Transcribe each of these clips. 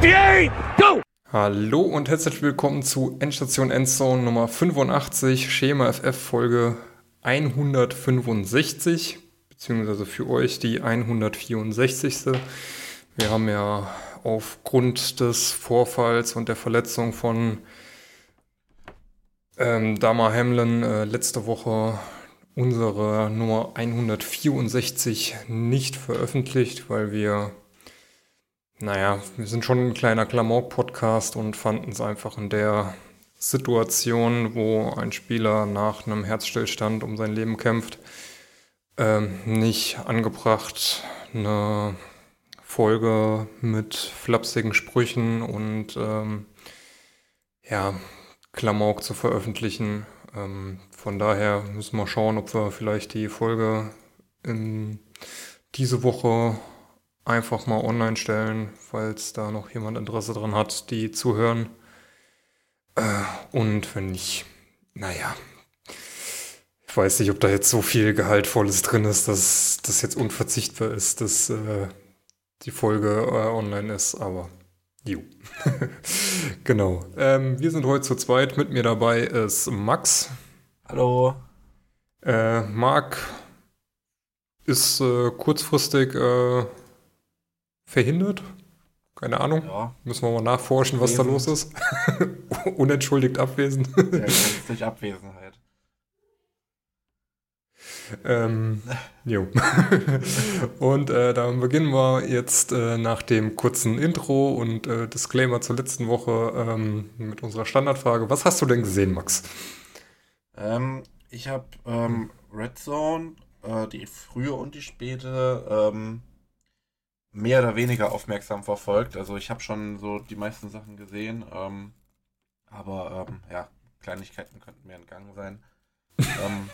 58, go! Hallo und herzlich willkommen zu Endstation Endzone Nummer 85, Schema FF Folge 165, beziehungsweise für euch die 164. Wir haben ja aufgrund des Vorfalls und der Verletzung von ähm, Dama Hamlin äh, letzte Woche unsere Nummer 164 nicht veröffentlicht, weil wir, naja, wir sind schon ein kleiner Klamauk-Podcast und fanden es einfach in der Situation, wo ein Spieler nach einem Herzstillstand um sein Leben kämpft, ähm, nicht angebracht, eine Folge mit flapsigen Sprüchen und ähm, ja, Klamauk zu veröffentlichen. Ähm, von daher müssen wir schauen, ob wir vielleicht die Folge in diese Woche einfach mal online stellen, falls da noch jemand Interesse dran hat, die zu hören. Äh, und wenn nicht, naja, ich weiß nicht, ob da jetzt so viel Gehaltvolles drin ist, dass das jetzt unverzichtbar ist, dass äh, die Folge äh, online ist, aber jo. genau. Ähm, wir sind heute zu zweit. Mit mir dabei ist Max. Hallo. Äh, Marc ist äh, kurzfristig äh, verhindert. Keine Ahnung. Ja. Müssen wir mal nachforschen, was da los ist. Unentschuldigt abwesend. Ja, durch Abwesenheit. ähm, jo. und äh, dann beginnen wir jetzt äh, nach dem kurzen Intro und äh, Disclaimer zur letzten Woche ähm, mit unserer Standardfrage. Was hast du denn gesehen, Max? Ähm, ich habe ähm, Red Zone, äh, die frühe und die späte, ähm, mehr oder weniger aufmerksam verfolgt. Also ich habe schon so die meisten Sachen gesehen, ähm, aber ähm, ja, Kleinigkeiten könnten mir entgangen sein. ähm,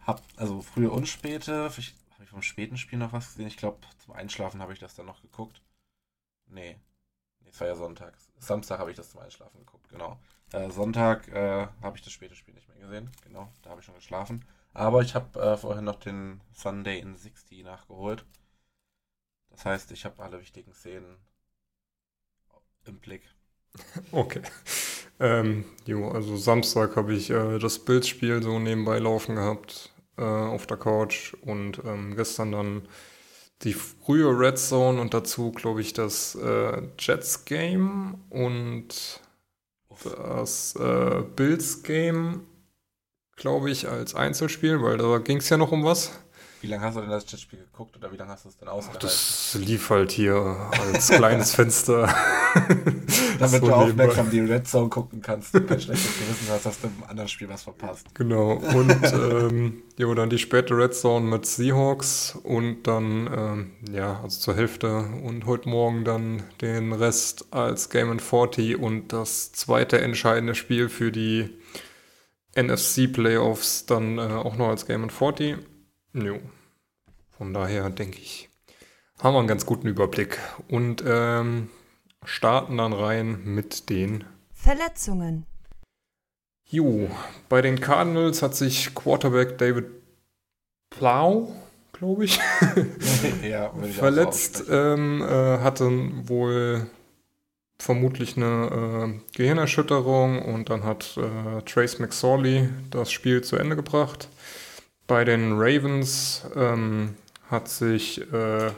hab, also frühe und späte, habe ich vom späten Spiel noch was gesehen? Ich glaube, zum Einschlafen habe ich das dann noch geguckt. Nee. Nee, es war ja Sonntag. Samstag habe ich das zum Einschlafen geguckt, genau. Äh, Sonntag äh, habe ich das späte Spiel nicht mehr gesehen. Genau, da habe ich schon geschlafen. Aber ich habe äh, vorhin noch den Sunday in 60 nachgeholt. Das heißt, ich habe alle wichtigen Szenen im Blick. Okay. Ähm, jo, also Samstag habe ich äh, das Bildspiel so nebenbei laufen gehabt äh, auf der Couch und ähm, gestern dann die frühe Red Zone und dazu, glaube ich, das äh, Jets Game und das äh, Bills Game, glaube ich, als Einzelspiel, weil da ging es ja noch um was. Wie lange hast du denn das Jetspiel geguckt oder wie lange hast du es denn ausgehalten? Das lief halt hier als kleines Fenster. Damit du aufmerksam die Red Zone gucken kannst und kein schlechtes Gewissen hast, dass du im anderen Spiel was verpasst. Genau. Und ähm, jo, dann die späte Red Zone mit Seahawks und dann, ähm, ja, also zur Hälfte und heute Morgen dann den Rest als Game in 40 und das zweite entscheidende Spiel für die NFC Playoffs dann äh, auch noch als Game in 40. Jo. Von daher denke ich, haben wir einen ganz guten Überblick und ähm, starten dann rein mit den Verletzungen. Jo, bei den Cardinals hat sich Quarterback David Plow, glaube ich, ja, ich verletzt. Ähm, äh, hatte wohl vermutlich eine äh, Gehirnerschütterung und dann hat äh, Trace McSorley das Spiel zu Ende gebracht. Bei den Ravens ähm, hat sich äh,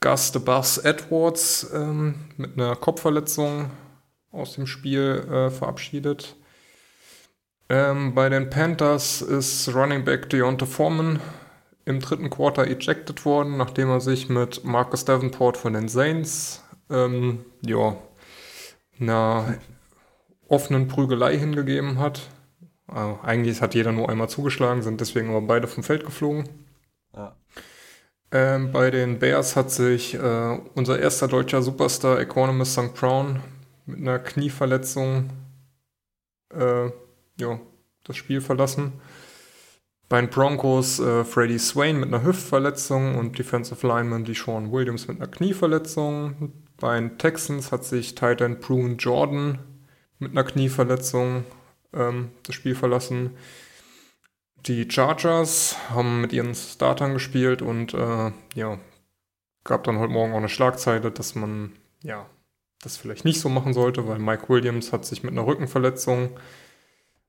Gus the Bus Edwards ähm, mit einer Kopfverletzung aus dem Spiel äh, verabschiedet. Ähm, bei den Panthers ist Running Back Deontay Foreman im dritten Quarter ejected worden, nachdem er sich mit Marcus Davenport von den Saints ähm, ja, einer offenen Prügelei hingegeben hat. Also eigentlich hat jeder nur einmal zugeschlagen, sind deswegen aber beide vom Feld geflogen. Ja. Ähm, bei den Bears hat sich äh, unser erster deutscher Superstar Economist St. Brown mit einer Knieverletzung äh, ja, das Spiel verlassen. Bei den Broncos äh, Freddie Swain mit einer Hüftverletzung und Defensive Lineman Deshaun Williams mit einer Knieverletzung. Bei den Texans hat sich Titan Prune Jordan mit einer Knieverletzung ähm, das Spiel verlassen. Die Chargers haben mit ihren Startern gespielt und äh, ja, gab dann heute Morgen auch eine Schlagzeile, dass man ja, das vielleicht nicht so machen sollte, weil Mike Williams hat sich mit einer Rückenverletzung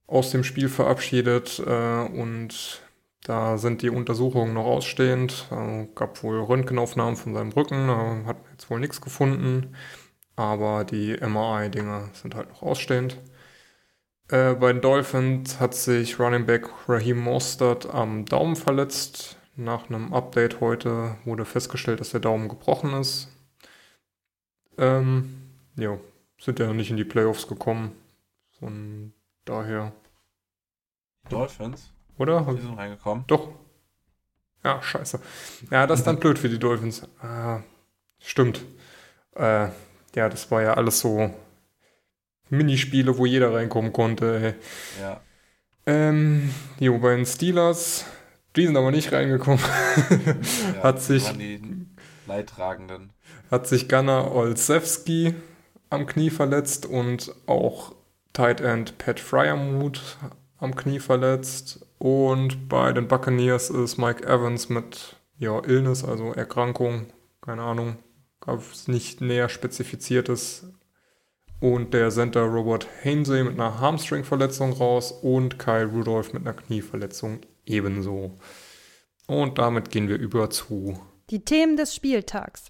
aus dem Spiel verabschiedet äh, und da sind die Untersuchungen noch ausstehend. Äh, gab wohl Röntgenaufnahmen von seinem Rücken, da hat man jetzt wohl nichts gefunden, aber die MRI-Dinger sind halt noch ausstehend. Äh, bei den Dolphins hat sich Running Back Raheem Mostert am Daumen verletzt. Nach einem Update heute wurde festgestellt, dass der Daumen gebrochen ist. Ähm, ja, sind ja nicht in die Playoffs gekommen. Von daher. Dolphins? Oder? Die sind reingekommen. Doch. Ja, scheiße. Ja, das ist dann blöd für die Dolphins. Ah, stimmt. Äh, ja, das war ja alles so Minispiele, wo jeder reinkommen konnte. Ey. Ja. Ähm, jo, bei den Steelers, die sind aber nicht reingekommen. ja hat sich Leidtragenden. hat sich Gunnar Olszewski am Knie verletzt und auch Tight End Pat Fryermuth am Knie verletzt. Und bei den Buccaneers ist Mike Evans mit ja, Illness, also Erkrankung, keine Ahnung, gab es nicht näher spezifiziertes. Und der Center Robert Hainsey mit einer Hamstring-Verletzung raus und Kyle Rudolph mit einer Knieverletzung ebenso. Und damit gehen wir über zu. Die Themen des Spieltags.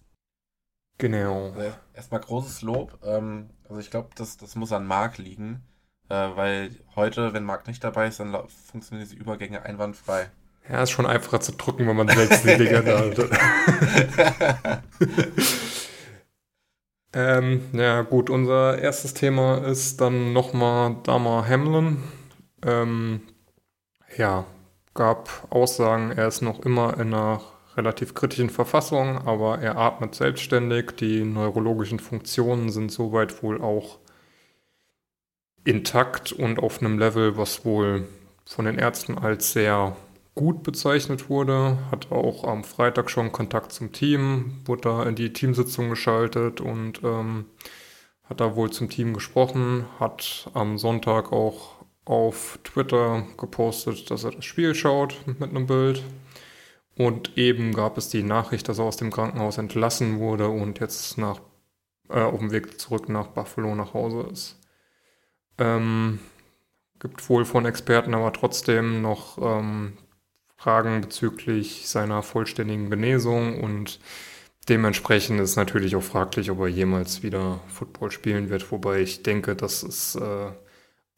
Genau. Also erstmal großes Lob. Ähm, also ich glaube, das, das muss an Marc liegen. Äh, weil heute, wenn Marc nicht dabei ist, dann funktionieren diese Übergänge einwandfrei. Ja, ist schon einfacher zu drücken, wenn man selbst die Dinger da hat. ähm, ja, gut, unser erstes Thema ist dann nochmal Dama Hamlin. Ähm, ja, gab Aussagen, er ist noch immer in einer relativ kritischen Verfassung, aber er atmet selbstständig. Die neurologischen Funktionen sind soweit wohl auch intakt und auf einem Level, was wohl von den Ärzten als sehr gut bezeichnet wurde. Hat auch am Freitag schon Kontakt zum Team, wurde da in die Teamsitzung geschaltet und ähm, hat da wohl zum Team gesprochen, hat am Sonntag auch auf Twitter gepostet, dass er das Spiel schaut mit einem Bild. Und eben gab es die Nachricht, dass er aus dem Krankenhaus entlassen wurde und jetzt nach, äh, auf dem Weg zurück nach Buffalo nach Hause ist. Ähm, gibt wohl von Experten aber trotzdem noch ähm, Fragen bezüglich seiner vollständigen Genesung und dementsprechend ist natürlich auch fraglich, ob er jemals wieder Football spielen wird, wobei ich denke, das ist äh,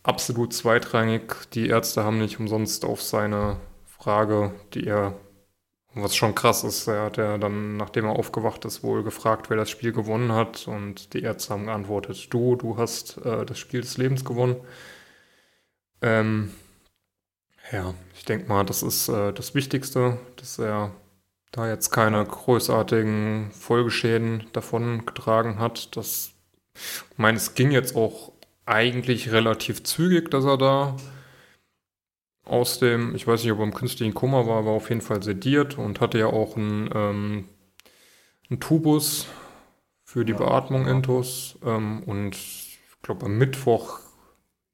absolut zweitrangig. Die Ärzte haben nicht umsonst auf seine Frage, die er, was schon krass ist, er hat ja dann, nachdem er aufgewacht ist, wohl gefragt, wer das Spiel gewonnen hat und die Ärzte haben geantwortet, du, du hast äh, das Spiel des Lebens gewonnen. Ähm, ja, ich denke mal, das ist äh, das Wichtigste, dass er da jetzt keine großartigen Folgeschäden davon getragen hat. Das, ich meine, es ging jetzt auch eigentlich relativ zügig, dass er da aus dem, ich weiß nicht, ob er im künstlichen Koma war, aber auf jeden Fall sediert und hatte ja auch einen, ähm, einen Tubus für die Beatmung intus. Ähm, und ich glaube, am Mittwoch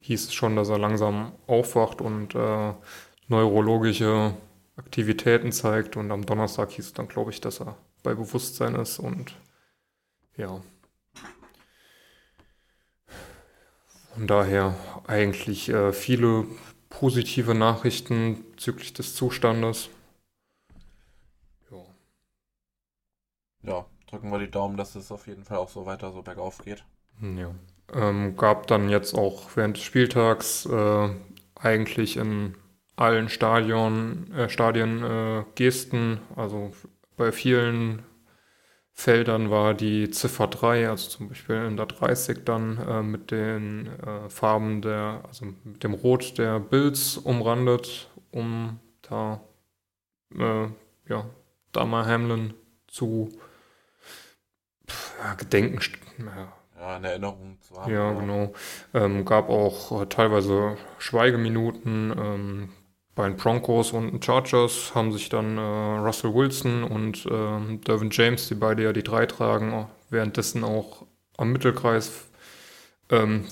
hieß es schon, dass er langsam aufwacht und äh, neurologische Aktivitäten zeigt. Und am Donnerstag hieß es dann, glaube ich, dass er bei Bewusstsein ist und ja. Von daher eigentlich äh, viele positive Nachrichten bezüglich des Zustandes. Ja. Ja, drücken wir die Daumen, dass es auf jeden Fall auch so weiter so bergauf geht. Ja. Ähm, gab dann jetzt auch während des Spieltags äh, eigentlich in allen Stadion, äh, Stadien äh, Gesten. Also bei vielen Feldern war die Ziffer 3, also zum Beispiel in der 30 dann äh, mit den äh, Farben der, also mit dem Rot der Bills umrandet, um da äh, ja, Dama Hamlin zu ja, gedenken. Ja, Ja, in Erinnerung zu haben. ja, genau. Ähm, gab auch äh, teilweise Schweigeminuten. Ähm, bei den Broncos und den Chargers haben sich dann äh, Russell Wilson und ähm, Dervin James, die beide ja die drei tragen, währenddessen auch am Mittelkreis ähm,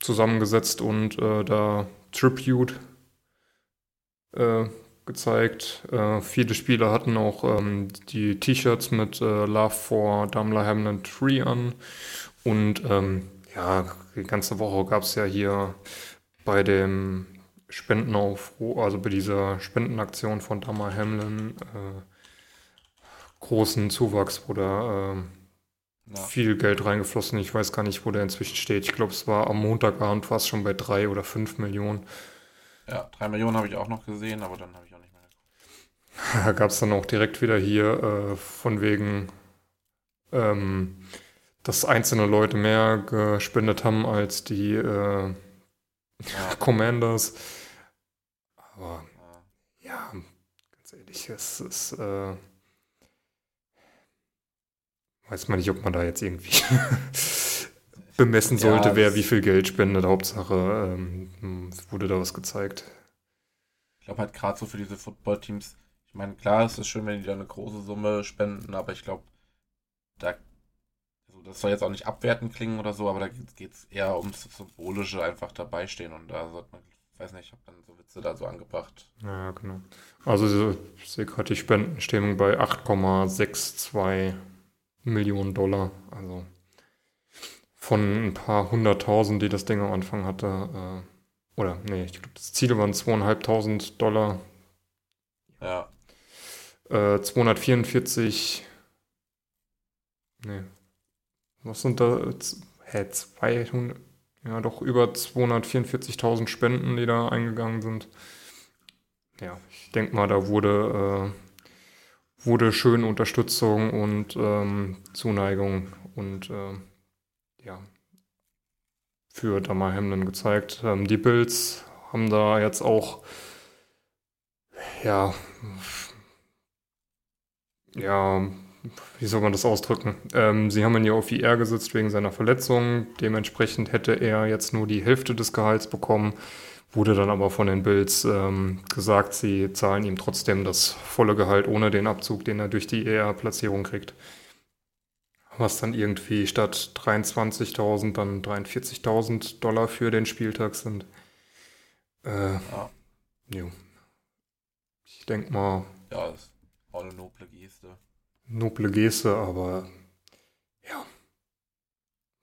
zusammengesetzt und äh, da Tribute äh, gezeigt. Äh, viele Spieler hatten auch ähm, die T-Shirts mit äh, Love for Daimler Hamlin 3 an. Und ähm, ja, die ganze Woche gab es ja hier bei dem Spendenaufruf, also bei dieser Spendenaktion von Daimler Hamlin, äh, großen Zuwachs, wo da äh, ja. viel Geld reingeflossen. Ich weiß gar nicht, wo der inzwischen steht. Ich glaube, es war am Montagabend fast schon bei drei oder fünf Millionen. Ja, drei Millionen habe ich auch noch gesehen, aber dann habe ich auch nicht mehr geguckt. Da gab es dann auch direkt wieder hier äh, von wegen, ähm, dass einzelne Leute mehr gespendet haben als die äh, ja. Commanders. Aber ja. ganz ehrlich, es ist. Äh, weiß man nicht, ob man da jetzt irgendwie bemessen sollte, ja, wer wie viel Geld spendet. Hauptsache, ähm, wurde da was gezeigt. Ich glaube halt gerade so für diese Footballteams, ich meine, klar, es ist schön, wenn die da eine große Summe spenden, aber ich glaube, da, das soll jetzt auch nicht abwertend klingen oder so, aber da geht es eher ums Symbolische, einfach dabei stehen und da sollte man, ich weiß nicht, ich habe dann so Witze da so angebracht. Ja, genau. Also ich sehe gerade die Spendenstimmung bei 8,62 Millionen Dollar. Also von ein paar hunderttausend, die das Ding am Anfang hatte. Äh, oder, nee, ich glaube, das Ziel waren zweieinhalbtausend Dollar. Ja. Äh, 244. Nee. Was sind da? Hä, 200. Ja, doch über 244.000 Spenden, die da eingegangen sind. Ja, ich denke mal, da wurde äh, wurde schön Unterstützung und ähm, Zuneigung und äh, ja, für Damar Hamlin gezeigt. Ähm, die Bills haben da jetzt auch ja ja wie soll man das ausdrücken? Ähm, sie haben ihn ja auf IR gesetzt wegen seiner Verletzung. Dementsprechend hätte er jetzt nur die Hälfte des Gehalts bekommen. Wurde dann aber von den Bills ähm, gesagt, sie zahlen ihm trotzdem das volle Gehalt ohne den Abzug, den er durch die ER-Platzierung kriegt. Was dann irgendwie statt 23.000 dann 43.000 Dollar für den Spieltag sind. Äh, ja. Jo. Ich denke mal. Ja, das ist auch eine noble. Noble Geste, aber ja.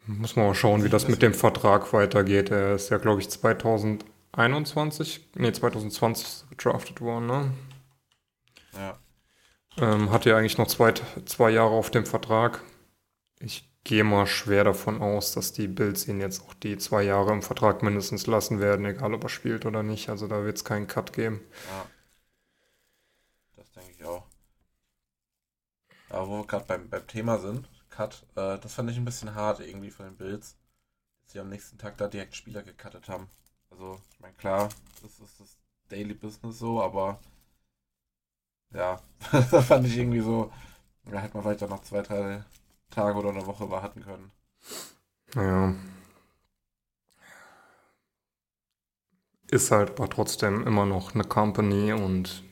Muss man mal schauen, wie das mit dem Vertrag weitergeht. Er ist ja, glaube ich, 2000 21, nee, 2020 gedraftet worden, ne? Ja. Ähm, hat ja eigentlich noch zwei, zwei Jahre auf dem Vertrag. Ich gehe mal schwer davon aus, dass die Bills ihn jetzt auch die zwei Jahre im Vertrag mindestens lassen werden, egal ob er spielt oder nicht. Also da wird es keinen Cut geben. Ja. Das denke ich auch. Aber wo wir gerade beim, beim Thema sind, Cut, äh, das fand ich ein bisschen hart irgendwie von den Bills, dass sie am nächsten Tag da direkt Spieler gecuttet haben. Also, ich meine, klar, das ist das Daily Business so, aber ja, das fand ich irgendwie so, da hätte man vielleicht auch noch zwei, drei Tage oder eine Woche warten können. Ja. Ist halt aber trotzdem immer noch eine Company und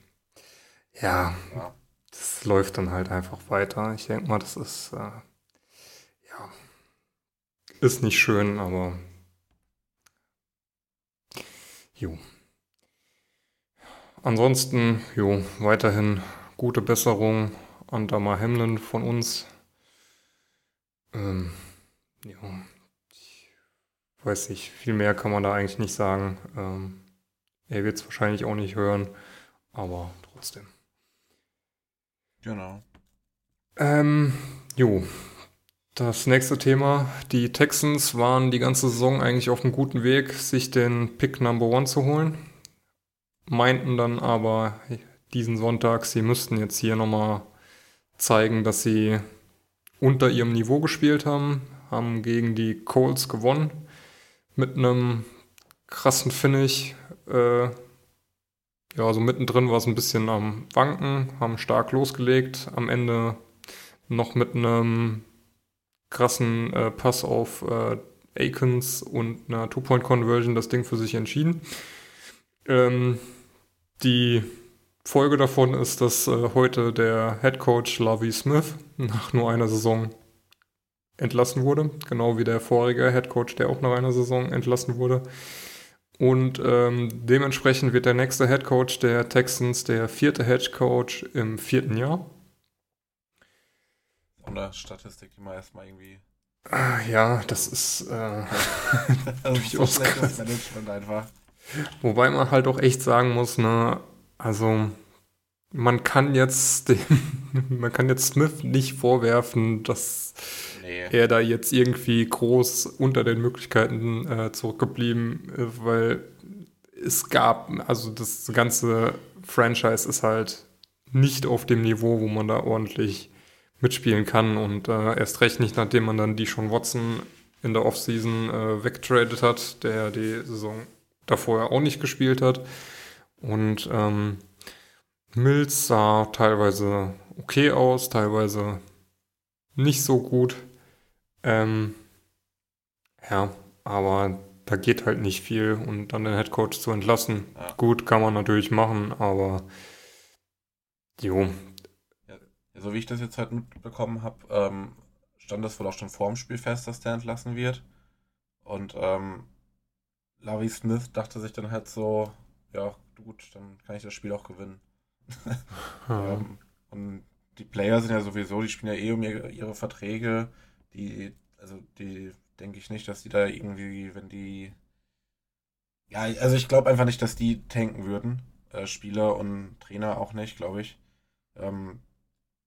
ja, ja. Das läuft dann halt einfach weiter. Ich denke mal, das ist, äh, ja, ist nicht schön, aber Jo. Ansonsten, jo, weiterhin gute Besserung an Damar Hamlin von uns. Ähm, ja, ich weiß nicht, viel mehr kann man da eigentlich nicht sagen. Ähm, er wird es wahrscheinlich auch nicht hören, aber trotzdem. Genau. Ähm, jo, das nächste Thema. Die Texans waren die ganze Saison eigentlich auf einem guten Weg, sich den Pick Number One zu holen. Meinten dann aber diesen Sonntag, sie müssten jetzt hier nochmal zeigen, dass sie unter ihrem Niveau gespielt haben, haben gegen die Colts gewonnen mit einem krassen Finish. Äh, ja, also mittendrin war es ein bisschen am Wanken, haben stark losgelegt, am Ende noch mit einem krassen äh, Pass auf äh, Akins und einer Two-Point-Conversion das Ding für sich entschieden. Ähm, die Folge davon ist, dass äh, heute der Head Coach Lovie Smith nach nur einer Saison entlassen wurde, genau wie der vorige Head Coach, der auch nach einer Saison entlassen wurde. Und ähm, dementsprechend wird der nächste Head Coach der Texans der vierte Head Coach im vierten Jahr. Von der Statistik, die man erstmal irgendwie. Ah, ja, das ist äh, durchaus so krass. Management einfach. Wobei man halt auch echt sagen muss, ne, also man kann jetzt dem, man kann jetzt Smith nicht vorwerfen, dass. Er da jetzt irgendwie groß unter den Möglichkeiten äh, zurückgeblieben ist, weil es gab, also das ganze Franchise ist halt nicht auf dem Niveau, wo man da ordentlich mitspielen kann und äh, erst recht nicht, nachdem man dann die schon Watson in der Offseason äh, weggetradet hat, der die Saison davor ja auch nicht gespielt hat. Und ähm, Mills sah teilweise okay aus, teilweise nicht so gut. Ähm, ja, aber da geht halt nicht viel und dann den Headcoach zu entlassen. Ja. Gut, kann man natürlich machen, aber jo, So wie ich das jetzt halt mitbekommen habe, ähm, stand das wohl auch schon vor dem Spiel fest, dass der entlassen wird. Und ähm, Larry Smith dachte sich dann halt so, ja gut, dann kann ich das Spiel auch gewinnen. ja, Ähm, und die Player sind ja sowieso, die spielen ja eh um ihre, ihre Verträge. Die, also die denke ich nicht, dass die da irgendwie, wenn die. Ja, also ich glaube einfach nicht, dass die tanken würden. Äh, Spieler und Trainer auch nicht, glaube ich. Ähm,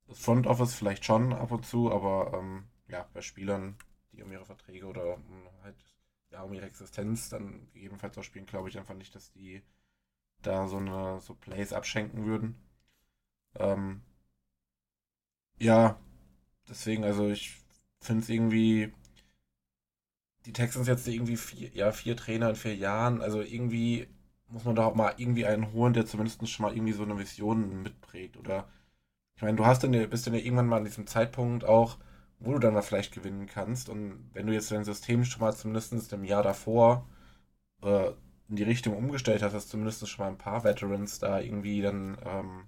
das Front Office vielleicht schon ab und zu, aber ähm, ja, bei Spielern, die um ihre Verträge oder um halt ja, um ihre Existenz dann gegebenenfalls auch spielen, glaube ich einfach nicht, dass die da so eine so Plays abschenken würden. Ähm, ja, deswegen, also ich finde es irgendwie, die Texans jetzt irgendwie vier, ja, vier Trainer in vier Jahren, also irgendwie muss man da auch mal irgendwie einen holen, der zumindest schon mal irgendwie so eine Vision mitprägt. Oder ich meine, du hast dann, bist dann ja irgendwann mal an diesem Zeitpunkt auch, wo du dann mal vielleicht gewinnen kannst. Und wenn du jetzt dein System schon mal zumindest im Jahr davor äh, in die Richtung umgestellt hast, dass zumindest schon mal ein paar Veterans da irgendwie dann ähm,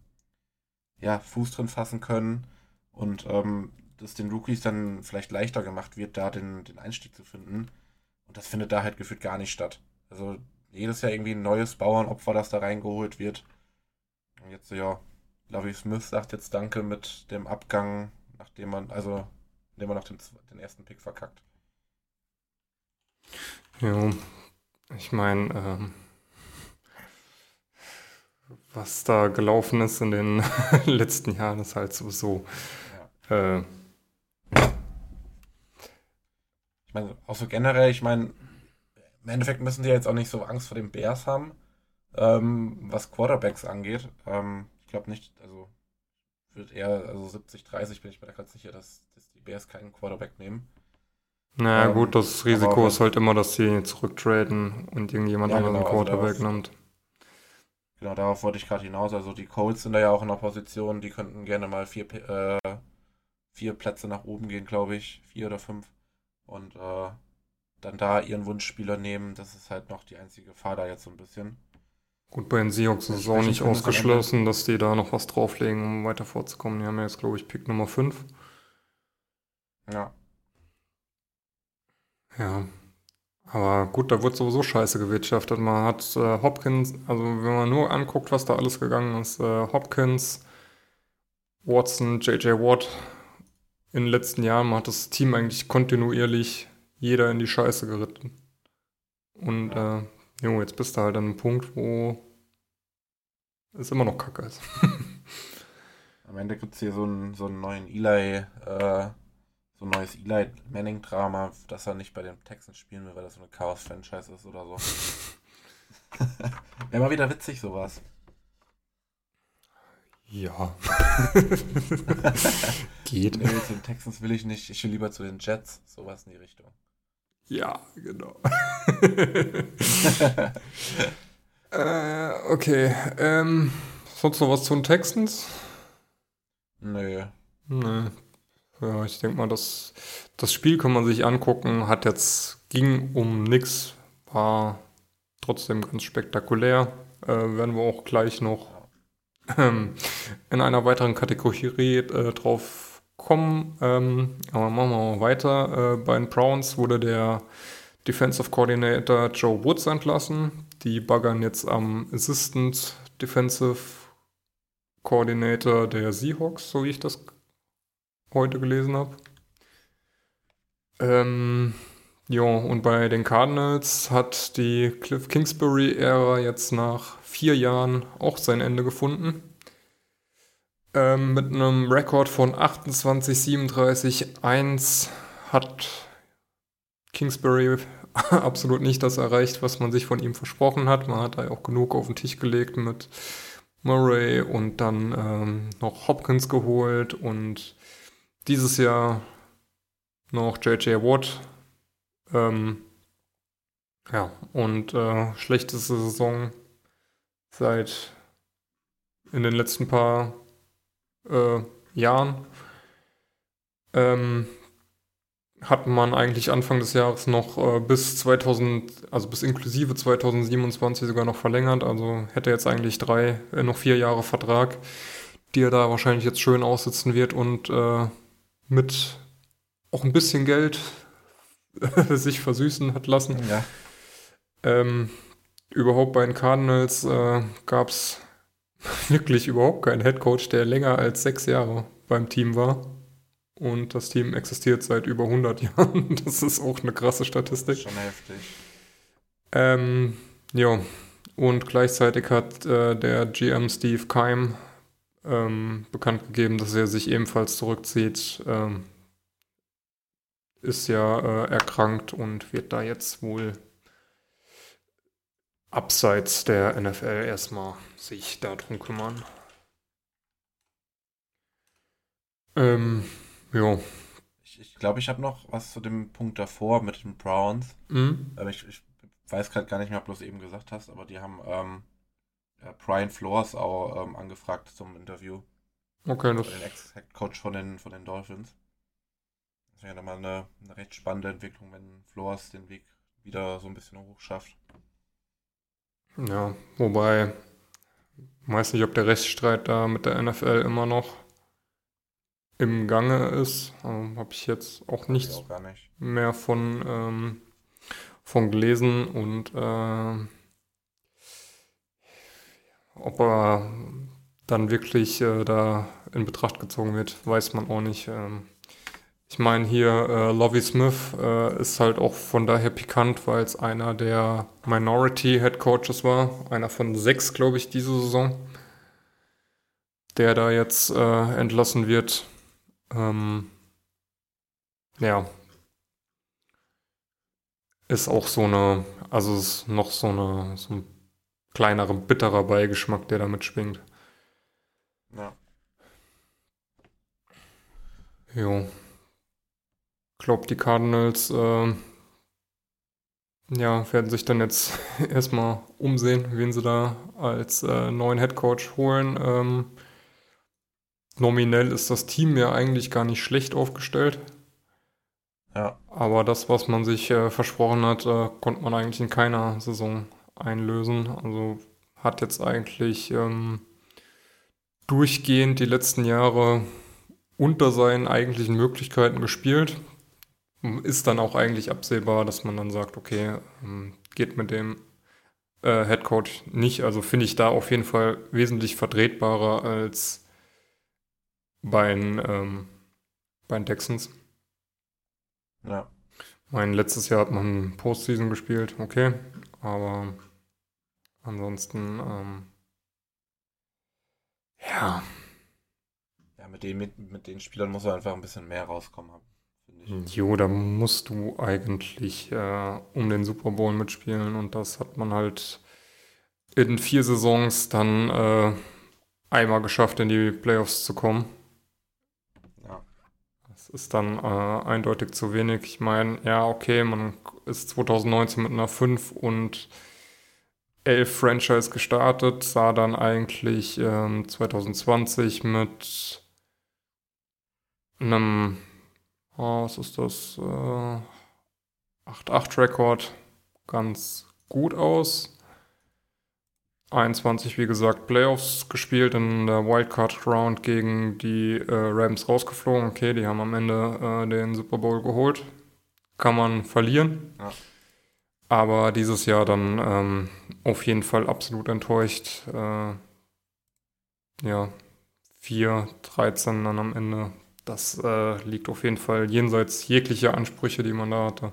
ja, Fuß drin fassen können und ähm, dass den Rookies dann vielleicht leichter gemacht wird, da den, den Einstieg zu finden. Und das findet da halt gefühlt gar nicht statt. Also jedes Jahr irgendwie ein neues Bauernopfer, das da reingeholt wird. Und jetzt, ja, Lovie Smith sagt jetzt Danke mit dem Abgang, nachdem man, also, indem man nach dem, den ersten Pick verkackt. jo. Ich meine, ähm, was da gelaufen ist in den letzten Jahren, ist halt sowieso äh, Ich meine, auch so generell, ich meine, im Endeffekt müssen die jetzt auch nicht so Angst vor den Bears haben, ähm, was Quarterbacks angeht. Ähm, ich glaube nicht, also wird eher, also 70, 30 bin ich mir da gerade sicher, dass, dass die Bears keinen Quarterback nehmen. Naja, Ähm, gut, das Risiko aber- ist halt immer, dass sie zurücktraden und irgendjemand Ja, anderen genau, einen also Quarterback darauf- nimmt. Genau, darauf wollte ich gerade hinaus. Also die Colts sind da ja auch in der Position, die könnten gerne mal vier, äh, vier Plätze nach oben gehen, glaube ich. Vier oder fünf. Und äh, dann da ihren Wunschspieler nehmen. Das ist halt noch die einzige Gefahr da jetzt so ein bisschen. Gut, bei den Seahawks ist es auch nicht ausgeschlossen, dass die da noch was drauflegen, um weiter vorzukommen. Die haben ja jetzt, glaube ich, Pick Nummer 5. Ja. Ja. Aber gut, da wird sowieso scheiße gewirtschaftet. Man hat äh, Hopkins, also wenn man nur anguckt, was da alles gegangen ist, äh, Hopkins, Watson, JJ Watt in den letzten Jahren, hat das Team eigentlich kontinuierlich jeder in die Scheiße geritten. Und Ja. äh, jo, jetzt bist du halt an einem Punkt, wo es immer noch kacke ist. Am Ende gibt es hier so einen, so einen neuen Eli, äh, so ein neues Eli Manning-Drama, dass er nicht bei den Texans spielen will, weil das so eine Chaos-Franchise ist oder so. Wäre mal wieder witzig, sowas. Ja. Geht. Nee, zu den Texans will ich nicht. Ich will lieber zu den Jets. Sowas in die Richtung. Ja, genau. äh, okay. Ähm, sonst noch was zu den Texans? Nö. Nee. Ja, ich denke mal, das, das Spiel kann man sich angucken. Hat jetzt, ging um nix, war trotzdem ganz spektakulär. Äh, werden wir auch gleich noch ähm, in einer weiteren Kategorie äh, drauf kommen. Ähm, aber machen wir mal weiter. Äh, bei den Browns wurde der Defensive Coordinator Joe Woods entlassen. die baggern jetzt am Assistant Defensive Coordinator der Seahawks, so wie ich das heute gelesen habe. Ähm, ja, und bei den Cardinals hat die Cliff Kingsbury-Ära jetzt nach vier Jahren auch sein Ende gefunden. Ähm, mit einem Rekord von 28, 37, 1 hat Kingsbury absolut nicht das erreicht, was man sich von ihm versprochen hat. Man hat da auch genug auf den Tisch gelegt mit Murray und dann ähm, noch Hopkins geholt und dieses Jahr noch JJ Watt ähm, ja, und äh, schlechteste Saison seit in den letzten paar äh, Jahren. Ähm, hat man eigentlich Anfang des Jahres noch äh, bis 2000, also bis inklusive 2027 sogar noch verlängert. Also hätte jetzt eigentlich drei, äh, noch vier Jahre Vertrag, die er da wahrscheinlich jetzt schön aussitzen wird und äh, mit auch ein bisschen Geld sich versüßen hat lassen. Ja. Ähm, überhaupt bei den Cardinals äh, gab es wirklich überhaupt keinen Headcoach, der länger als sechs Jahre beim Team war. Und das Team existiert seit über 100 Jahren. Das ist auch eine krasse Statistik. Schon heftig. Ähm, ja, und gleichzeitig hat äh, der GM Steve Keim ähm, bekannt gegeben, dass er sich ebenfalls zurückzieht. Ähm, ist ja äh, erkrankt und wird da jetzt wohl abseits der NFL erstmal sich darum kümmern. Ähm, ja. Ich glaube, ich, glaub, ich habe noch was zu dem Punkt davor mit den Browns. Mhm. Ich, ich, weiß gerade gar nicht mehr, ob du es eben gesagt hast, aber die haben ähm, Brian Flores auch ähm, angefragt zum Interview. Okay, das Den Ex-Head-Coach von den, von den Dolphins. Das wäre nochmal eine, eine recht spannende Entwicklung, wenn Flores den Weg wieder so ein bisschen hoch schafft. Ja, wobei, weiß nicht, ob der Rechtsstreit da mit der NFL immer noch im Gange ist. Ähm, Habe ich jetzt auch nichts auch nicht. mehr von, ähm, von gelesen und äh, ob er dann wirklich äh, da in Betracht gezogen wird, weiß man auch nicht. Ähm, ich meine hier, äh, Lovie Smith äh, ist halt auch von daher pikant, weil es einer der Minority Head Coaches war, einer von sechs, glaube ich, diese Saison, der da jetzt äh, entlassen wird. Ähm, ja. Ist auch so eine, also ist noch so eine, so ein kleinerer, bitterer Beigeschmack, der damit schwingt. Ja. Jo. Ich glaube, die Cardinals äh, ja, werden sich dann jetzt erstmal umsehen, wen sie da als äh, neuen Headcoach holen. Ähm, nominell ist das Team ja eigentlich gar nicht schlecht aufgestellt. Ja. Aber das, was man sich äh, versprochen hat, äh, konnte man eigentlich in keiner Saison einlösen. Also hat jetzt eigentlich ähm, durchgehend die letzten Jahre unter seinen eigentlichen Möglichkeiten gespielt. Ist dann auch eigentlich absehbar, dass man dann sagt, okay, ähm, geht mit dem äh, Head Coach nicht. Also finde ich da auf jeden Fall wesentlich vertretbarer als bei den, ähm, bei den Texans. Ja. Mein letztes Jahr hat man Postseason gespielt, okay, aber ansonsten, ähm, ja. Ja, mit den, mit, mit den Spielern muss er einfach ein bisschen mehr rauskommen. Jo, da musst du eigentlich äh, um den Super Bowl mitspielen und das hat man halt in vier Saisons dann äh, einmal geschafft, in die Playoffs zu kommen. Ja. Das ist dann äh, eindeutig zu wenig. Ich meine, ja, okay, man ist 2019 mit einer 5 und 11 Franchise gestartet, sah dann eigentlich ähm, 2020 mit einem, was ist das, äh, 8-8-Rekord ganz gut aus. 21, wie gesagt, Playoffs gespielt, in der Wildcard Round gegen die äh, Rams rausgeflogen. Okay, die haben am Ende äh, den Super Bowl geholt. Kann man verlieren. Ja. Aber dieses Jahr dann ähm, auf jeden Fall absolut enttäuscht. Äh, ja, 4, 13 dann am Ende. Das äh, liegt auf jeden Fall jenseits jeglicher Ansprüche, die man da hatte.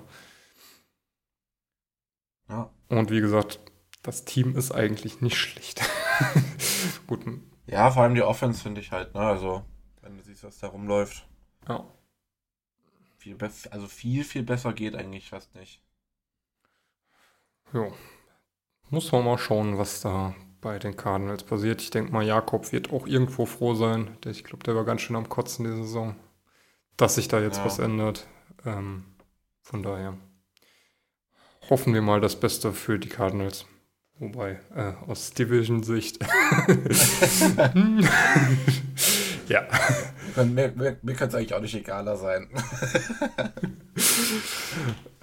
Ja. Und wie gesagt, das Team ist eigentlich nicht schlecht. Gut. Ja, vor allem die Offense finde ich halt, ne? Also, wenn du siehst, was da rumläuft. Ja. Viel also viel, viel besser geht eigentlich fast nicht. Ja. Muss man mal schauen, was da bei den Cardinals passiert. Ich denke mal, Jakob wird auch irgendwo froh sein. Ich glaube, der war ganz schön am Kotzen die Saison, dass sich da jetzt ja. was ändert. Ähm, von daher hoffen wir mal das Beste für die Cardinals. Wobei, äh, aus Division-Sicht. ja. Mir, mir, mir kann es eigentlich auch nicht egaler sein.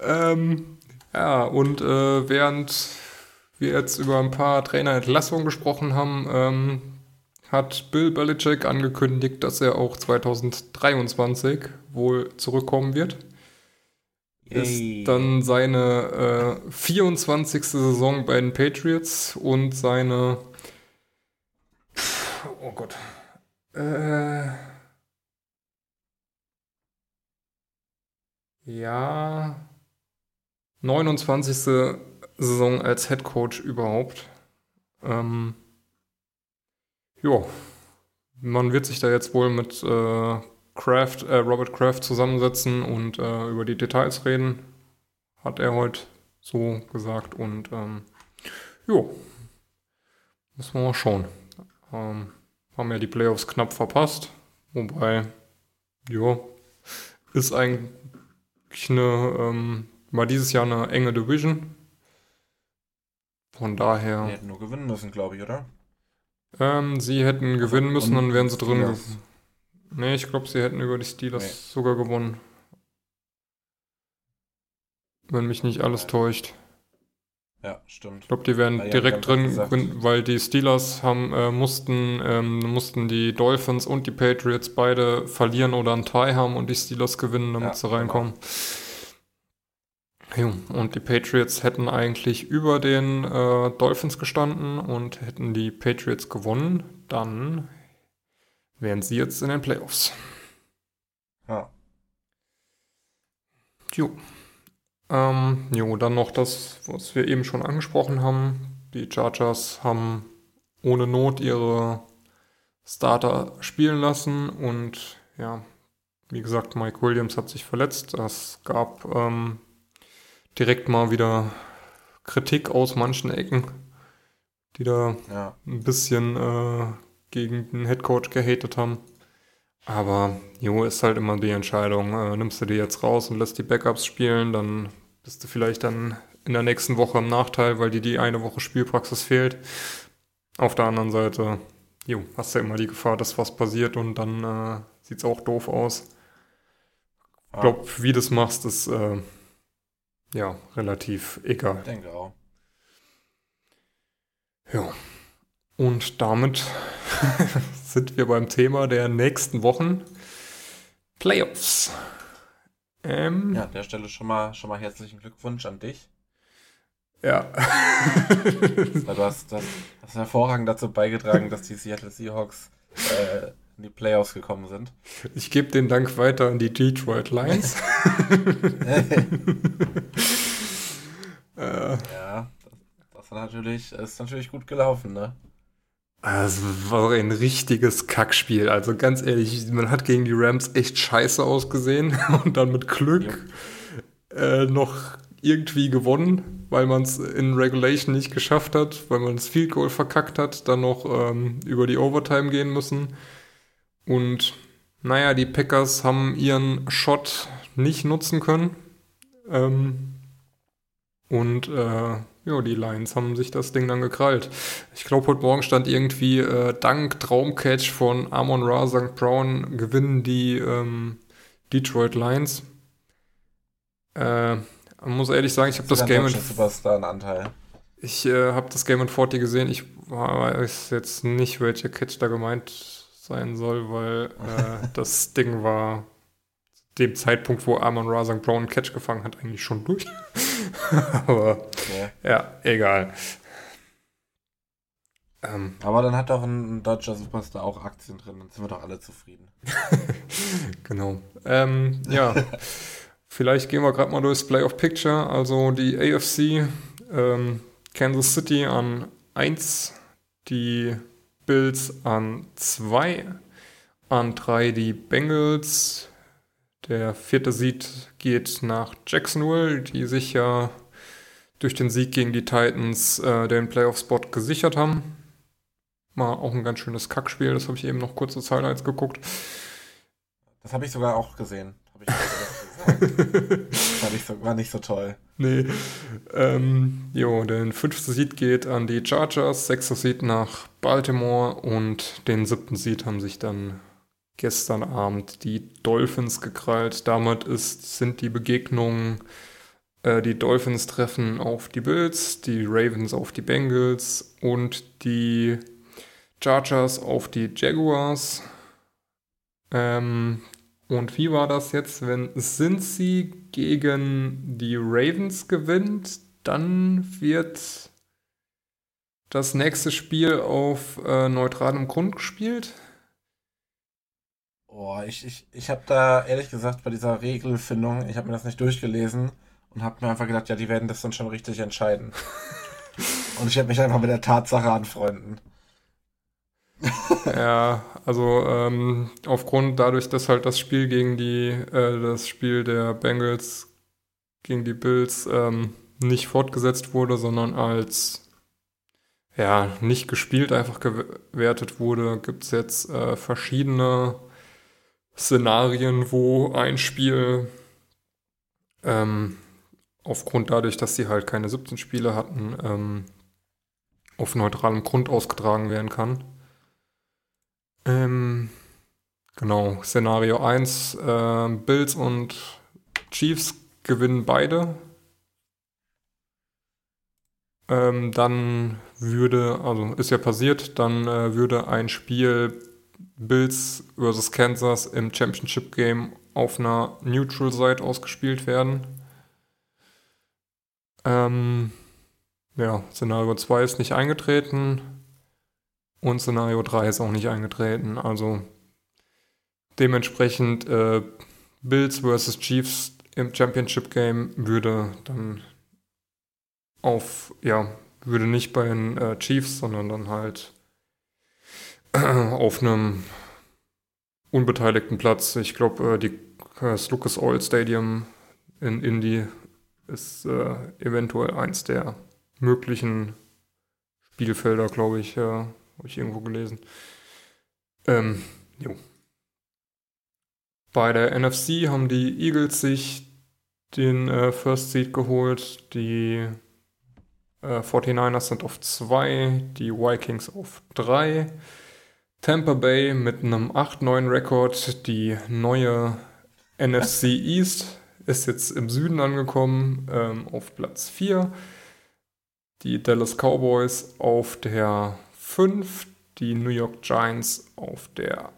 ähm, ja, und äh, während wir jetzt über ein paar Trainerentlassungen gesprochen haben, ähm, hat Bill Belichick angekündigt, dass er auch 2023 wohl zurückkommen wird ist dann seine äh, 24. Saison bei den Patriots und seine. Oh Gott. Äh, ja. 29. Saison als Head Coach überhaupt. Ähm, ja. Man wird sich da jetzt wohl mit äh, Kraft, äh, Robert Kraft zusammensetzen und äh, über die Details reden. Hat er heute so gesagt. Und ähm, jo, müssen wir mal schauen. Ähm, haben ja die Playoffs knapp verpasst. Wobei, ja, ist eigentlich eine, ähm, war dieses Jahr eine enge Division. Von daher. Die hätten nur gewinnen müssen, glaube ich, oder? Ähm, sie hätten gewinnen müssen, und dann wären sie drin. Ja. Nee, ich glaube, sie hätten über die Steelers nee. sogar gewonnen. Wenn mich nicht alles täuscht. Ja, stimmt. Ich glaube, die wären ja, direkt drin, weil die Steelers haben, äh, mussten, ähm, mussten die Dolphins und die Patriots beide verlieren oder einen Tie haben und die Steelers gewinnen, damit ja, sie reinkommen. Genau. Und die Patriots hätten eigentlich über den äh, Dolphins gestanden und hätten die Patriots gewonnen, dann wären sie jetzt in den Playoffs. Ja. Jo. Ähm, jo, dann noch das, was wir eben schon angesprochen haben. Die Chargers haben ohne Not ihre Starter spielen lassen und ja, wie gesagt, Mike Williams hat sich verletzt. Es gab ähm, direkt mal wieder Kritik aus manchen Ecken, die da ja. ein bisschen äh, gegen den Headcoach gehatet haben. Aber jo, ist halt immer die Entscheidung. Äh, nimmst du die jetzt raus und lässt die Backups spielen, dann bist du vielleicht dann in der nächsten Woche im Nachteil, weil dir die eine Woche Spielpraxis fehlt. Auf der anderen Seite, jo, hast du ja immer die Gefahr, dass was passiert und dann äh, sieht es auch doof aus. Ich glaube, wie du das machst, ist äh, ja relativ egal. Ich denke auch. Ja. Und damit sind wir beim Thema der nächsten Wochen. Playoffs. Ähm, ja, an der Stelle schon mal, schon mal herzlichen Glückwunsch an dich. Ja. du hast, das, hast hervorragend dazu beigetragen, dass die Seattle Seahawks äh, in die Playoffs gekommen sind. Ich gebe den Dank weiter an die Detroit Lions. ja, das, das war natürlich, ist natürlich gut gelaufen, ne? Also war ein richtiges Kackspiel. Also ganz ehrlich, man hat gegen die Rams echt scheiße ausgesehen und dann mit Glück äh, noch irgendwie gewonnen, weil man es in Regulation nicht geschafft hat, weil man das Field Goal verkackt hat, dann noch ähm, über die Overtime gehen müssen. Und naja, die Packers haben ihren Shot nicht nutzen können. Ähm, und äh, ja, die Lions haben sich das Ding dann gekrallt. Ich glaube, heute Morgen stand irgendwie, äh, dank Traumcatch von Amon Ra St. Brown gewinnen die ähm, Detroit Lions. Äh, man muss ehrlich sagen, ich habe das Game in, Ich äh, habe das Game in 40 gesehen. Ich weiß jetzt nicht, welcher Catch da gemeint sein soll, weil äh, das Ding war dem Zeitpunkt, wo Amon Ra St. Brown Catch gefangen hat, eigentlich schon durch. Aber okay. ja, egal. Ähm, Aber dann hat doch ein deutscher Superstar auch Aktien drin, dann sind wir doch alle zufrieden. genau. Ähm, ja, vielleicht gehen wir gerade mal durchs Play of Picture. Also die AFC, ähm, Kansas City an 1, die Bills an 2, an 3 die Bengals. Der vierte Seed geht nach Jacksonville, die sich ja durch den Sieg gegen die Titans äh, den Playoff-Spot gesichert haben. War auch ein ganz schönes Kackspiel, das habe ich eben noch kurz als Highlights geguckt. Das habe ich sogar auch gesehen. Hab war, nicht so, war nicht so toll. Nee. Ähm, jo, der fünfte Seed geht an die Chargers, sechster Seed nach Baltimore und den siebten Seed haben sich dann gestern Abend die Dolphins gekrallt. Damit ist, sind die Begegnungen, äh, die Dolphins treffen auf die Bills, die Ravens auf die Bengals und die Chargers auf die Jaguars. Ähm, und wie war das jetzt, wenn Cincy gegen die Ravens gewinnt, dann wird das nächste Spiel auf äh, neutralem Grund gespielt? Oh, ich, ich, ich habe da ehrlich gesagt bei dieser Regelfindung, ich habe mir das nicht durchgelesen und habe mir einfach gedacht, ja, die werden das dann schon richtig entscheiden. und ich werde mich einfach mit der Tatsache anfreunden ja, also ähm, aufgrund dadurch, dass halt das Spiel gegen die, äh, das Spiel der Bengals gegen die Bills ähm, nicht fortgesetzt wurde, sondern als ja, nicht gespielt einfach gewertet wurde, gibt es jetzt äh, verschiedene Szenarien, wo ein Spiel ähm, aufgrund dadurch, dass sie halt keine 17 Spiele hatten, ähm, auf neutralem Grund ausgetragen werden kann. Ähm, genau, Szenario 1, äh, Bills und Chiefs gewinnen beide. Ähm, dann würde, also ist ja passiert, dann äh, würde ein Spiel Bills versus Kansas im Championship Game auf einer Neutral Site ausgespielt werden. Ähm, ja, Szenario 2 ist nicht eingetreten. Und Szenario 3 ist auch nicht eingetreten. Also dementsprechend äh, Bills vs. Chiefs im Championship Game würde dann auf, ja, würde nicht bei den äh, Chiefs, sondern dann halt auf einem unbeteiligten Platz. Ich glaube, äh, die, das Lucas Oil Stadium in Indy ist äh, eventuell eins der möglichen Spielfelder, glaube ich, äh, habe ich irgendwo gelesen. Ähm, jo. Bei der NFC haben die Eagles sich den äh, First Seed geholt. Die äh, 49ers sind auf 2, die Vikings auf 3. Tampa Bay mit einem 8-9-Rekord, die neue NFC East ist jetzt im Süden angekommen, ähm, auf Platz 4. Die Dallas Cowboys auf der 5, die New York Giants auf der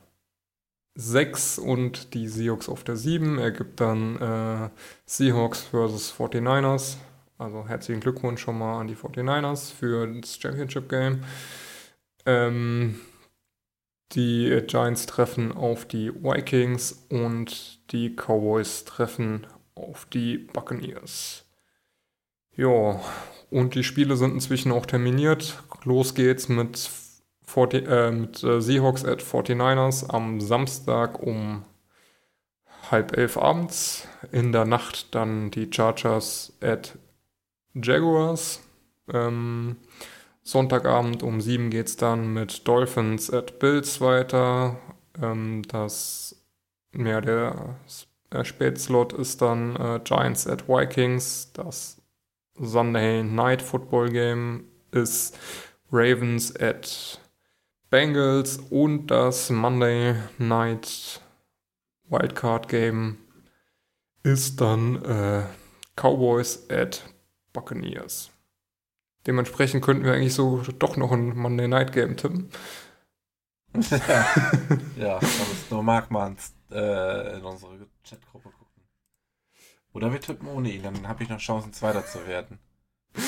6 und die Seahawks auf der 7. Ergibt dann äh, Seahawks versus 49ers. Also herzlichen Glückwunsch schon mal an die 49ers für das Championship Game. Ähm, die Giants treffen auf die Vikings und die Cowboys treffen auf die Buccaneers. Ja, und die Spiele sind inzwischen auch terminiert. Los geht's mit, 40, äh, mit äh, Seahawks at 49ers am Samstag um halb elf abends. In der Nacht dann die Chargers at Jaguars. Ähm, Sonntagabend um sieben geht's dann mit Dolphins at Bills weiter. Ähm, das, ja, der äh, Spätslot ist dann äh, Giants at Vikings. Das Sunday Night Football Game ist Ravens at Bengals und das Monday Night Wildcard Game ist dann äh, Cowboys at Buccaneers. Dementsprechend könnten wir eigentlich so doch noch ein Monday Night Game tippen. ja, da muss nur Mark Manns äh, in unsere Chatgruppe. Oder wir tippen ohne ihn, dann habe ich noch Chancen, Zweiter zu werden.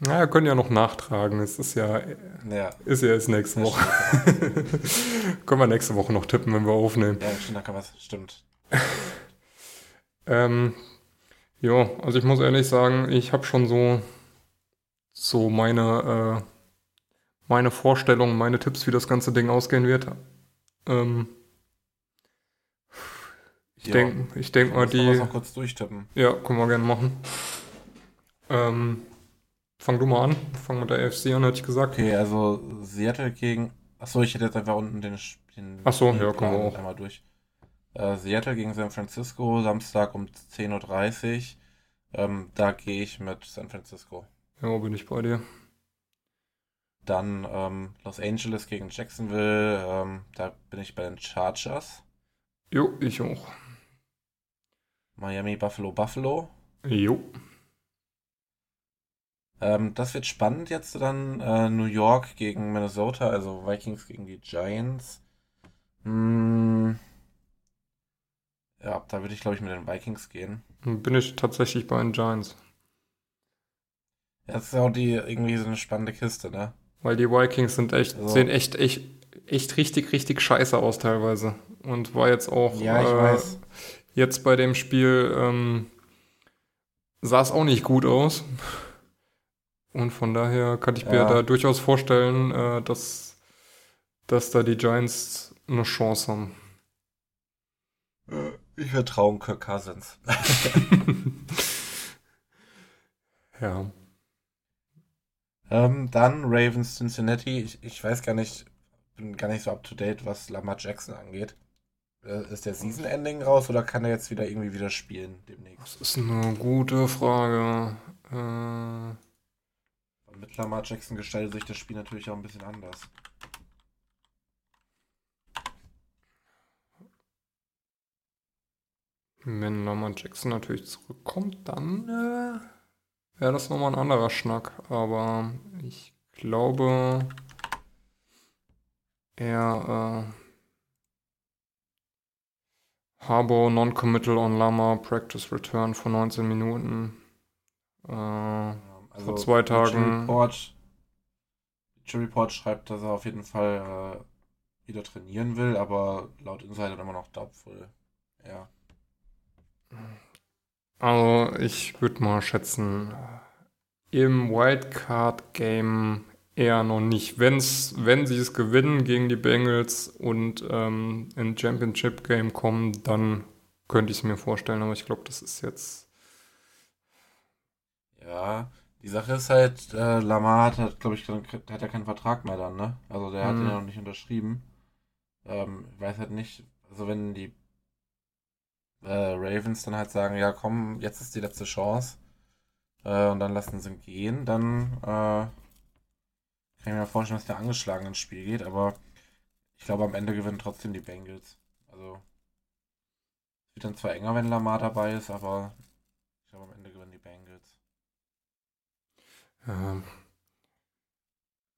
Naja, können ja noch nachtragen. Es ist ja, Ja, ist ja erst nächste Woche. können wir nächste Woche noch tippen, wenn wir aufnehmen. ja stimmt, da kann was, stimmt. Ähm, ja, also ich muss ehrlich sagen, ich habe schon so, so meine, äh, meine Vorstellungen, meine Tipps, wie das ganze Ding ausgehen wird. Ähm, ich Ja. denke ich denk mal, die. noch kurz durchtippen. Ja, können wir gerne machen. Ähm, fang du mal an. Fang mit der AFC an, hätte ich gesagt. Okay, also Seattle gegen. Achso, ich hätte jetzt einfach unten den, den Ach so, ja, können wir auch. einmal durch. Äh, Seattle gegen San Francisco, Samstag um 10.30 Uhr. Ähm, da gehe ich mit San Francisco. Ja, bin ich bei dir. Dann ähm, Los Angeles gegen Jacksonville, ähm, da bin ich bei den Chargers. Jo, ich auch. Miami, Buffalo, Buffalo. Jo. Ähm, das wird spannend jetzt dann. Äh, New York gegen Minnesota, also Vikings gegen die Giants. Hm. Ja, da würde ich, glaube ich, mit den Vikings gehen. Bin ich tatsächlich bei den Giants. Ja, Das ist auch die irgendwie so eine spannende Kiste, ne? Weil die Vikings sind echt, Also- sehen echt, echt, echt richtig, richtig scheiße aus teilweise. Und war jetzt auch Ja, ich äh, weiß. Jetzt bei dem Spiel ähm, sah es auch nicht gut aus. Und von daher kann ich mir Ja. da durchaus vorstellen, äh, dass, dass da die Giants eine Chance haben. Äh, Ich vertraue Kirk Cousins. ja. Ähm, dann Ravens Cincinnati. Ich, ich weiß gar nicht, bin gar nicht so up to date, was Lamar Jackson angeht. Äh, Ist der Season Ending raus oder kann er jetzt wieder irgendwie wieder spielen demnächst? Das ist eine gute Frage. Äh, Mit Lamar Jackson gestaltet sich das Spiel natürlich auch ein bisschen anders. wenn Lamar Jackson natürlich zurückkommt, dann äh, wäre das nochmal ein anderer Schnack. Aber ich glaube, er äh, Harbour Non-Committal on Lama Practice Return vor 19 Minuten. Äh, Ja, Vor zwei Tagen. Report, Report schreibt, dass er auf jeden Fall äh, wieder trainieren will, aber laut Insider immer noch doubtful. Ja. Also, ich würde mal schätzen, im Wildcard-Game eher noch nicht. Wenn's, wenn sie es gewinnen gegen die Bengals und ähm, in Championship-Game kommen, dann könnte ich es mir vorstellen, aber ich glaube, das ist jetzt. Ja, die Sache ist halt, äh, Lamar hat, halt, glaube ich, hat ja keinen Vertrag mehr dann, ne? Also der hat Mhm. ihn ja noch nicht unterschrieben. Ähm, ich weiß halt nicht, also wenn die äh, Ravens dann halt sagen, ja komm, jetzt ist die letzte Chance äh, und dann lassen sie ihn gehen, dann äh, kann ich mir vorstellen, dass der angeschlagen ins Spiel geht, aber ich glaube am Ende gewinnen trotzdem die Bengals. Also es wird dann zwar enger, wenn Lamar dabei ist, aber ich glaube am Ende gewinnen die Bengals. Ja.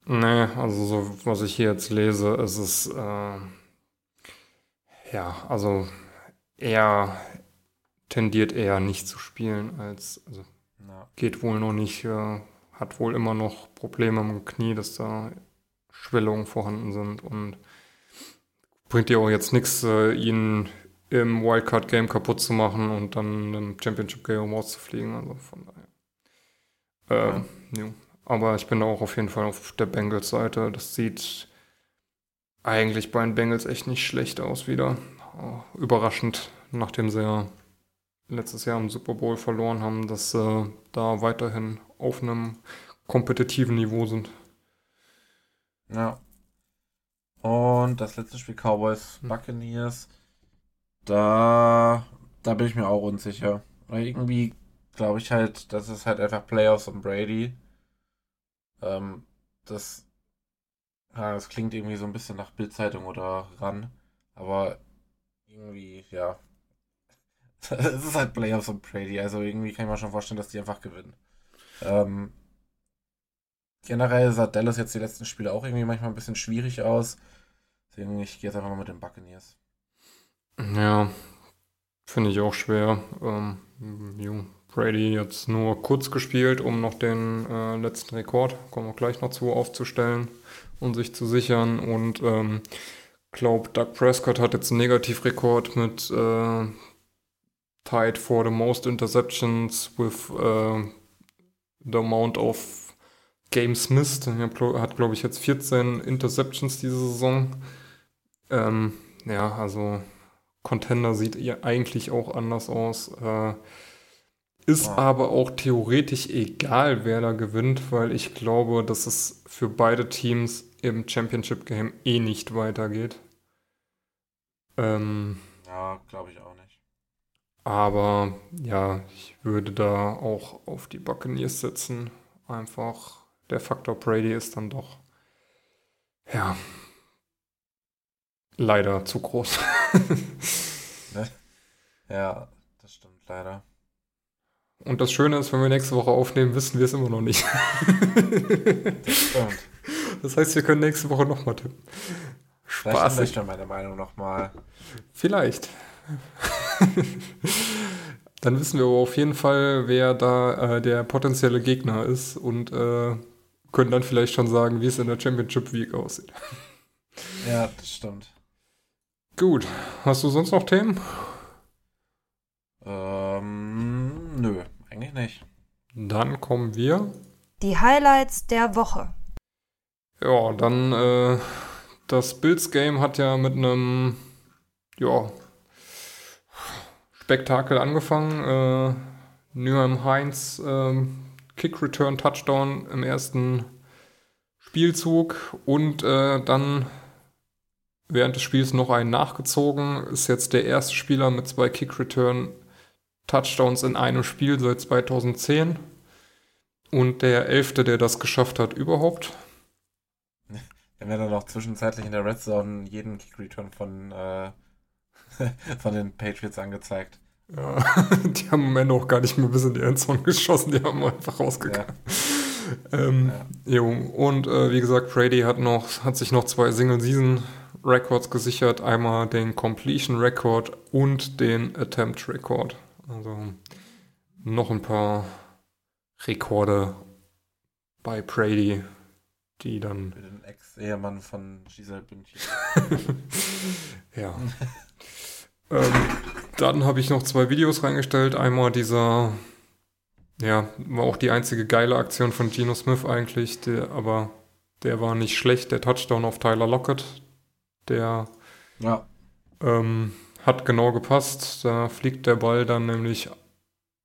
Nee, also so, was ich hier jetzt lese, ist es, äh, ja, also er tendiert eher nicht zu spielen, als, also Ja. geht wohl noch nicht, äh, hat wohl immer noch Probleme im Knie, dass da Schwellungen vorhanden sind und bringt dir auch jetzt nichts, äh, ihn im Wildcard-Game kaputt zu machen und dann im Championship-Game rauszufliegen, also von daher. Äh, ja. Aber ich bin da auch auf jeden Fall auf der Bengals-Seite. Das sieht eigentlich bei den Bengals echt nicht schlecht aus wieder. Äh, Überraschend, nachdem sie ja letztes Jahr im Super Bowl verloren haben, dass sie da weiterhin auf einem kompetitiven Niveau sind. Ja. Und das letzte Spiel Cowboys Hm. Buccaneers. Da, da bin ich mir auch unsicher. Weil irgendwie glaube ich halt, das ist halt einfach Playoffs und Brady. Ähm, das, ja, das klingt irgendwie so ein bisschen nach Bildzeitung oder ran. Aber irgendwie, ja. es ist halt Playoffs und Brady. Also irgendwie kann ich mir schon vorstellen, dass die einfach gewinnen. Ähm, generell sah Dallas jetzt die letzten Spiele auch irgendwie manchmal ein bisschen schwierig aus. Deswegen, ich gehe jetzt einfach mal mit den Buccaneers. Ja, Finde ich auch schwer. Ähm, Brady jetzt nur kurz gespielt, um noch den äh, letzten Rekord, kommen wir gleich noch zu, aufzustellen und sich zu sichern. Und ähm, glaube, Doug Prescott hat jetzt einen Negativrekord mit äh, tied for the most interceptions with uh, the amount of games missed. Er hat, glaube ich, jetzt 14 Interceptions diese Saison. Ähm, ja, also Contender sieht ja eigentlich auch anders aus. Äh, ist wow. aber auch theoretisch egal, wer da gewinnt, weil ich glaube, dass es für beide Teams im Championship Game eh nicht weitergeht. Ähm, ja, glaube ich auch. Aber ja, ich würde da auch auf die Buccaneers setzen. Einfach der Faktor Brady ist dann doch, ja, leider zu groß. Ne? ja, das stimmt leider. Und das Schöne ist, wenn wir nächste Woche aufnehmen, wissen wir es immer noch nicht. das stimmt. Das heißt, wir können nächste Woche nochmal tippen. Spaß. Vielleicht ändere meine Meinung nochmal. Vielleicht. Dann wissen wir aber auf jeden Fall, wer da äh, der potenzielle Gegner ist und äh, können dann vielleicht schon sagen, wie es in der Championship Week aussieht. Ja, das stimmt. Gut. Hast du sonst noch Themen? Ähm, nö, eigentlich nicht. Dann kommen wir. Die Highlights der Woche. Ja, dann äh, das Bills Game hat ja mit einem ja, Spektakel angefangen. Äh, Newham Heinz äh, Kick Return Touchdown im ersten Spielzug und äh, dann während des Spiels noch einen nachgezogen. Ist jetzt der erste Spieler mit zwei Kick-Return-Touchdowns in einem Spiel seit 2010. Und der elfte, der das geschafft hat überhaupt. Wenn wir dann noch zwischenzeitlich in der Red Zone jeden Kick-Return von, äh, von den Patriots angezeigt. Ja, die haben am Ende auch gar nicht mehr bis in die Endzone geschossen, die haben einfach rausgegangen. Ja. Ähm, ja. Und äh, wie gesagt, Brady hat noch, hat sich noch zwei Single-Season Records gesichert. Einmal den Completion Record und den Attempt Record. Also noch ein paar Rekorde bei Brady, die dann. Für den Ex-Ehemann von Giselle Bündchen. ja. ähm, dann habe ich noch zwei Videos reingestellt. Einmal dieser, ja, war auch die einzige geile Aktion von Geno Smith eigentlich, der, aber der war nicht schlecht, der Touchdown auf Tyler Lockett. Der ja. ähm, hat genau gepasst. Da fliegt der Ball dann nämlich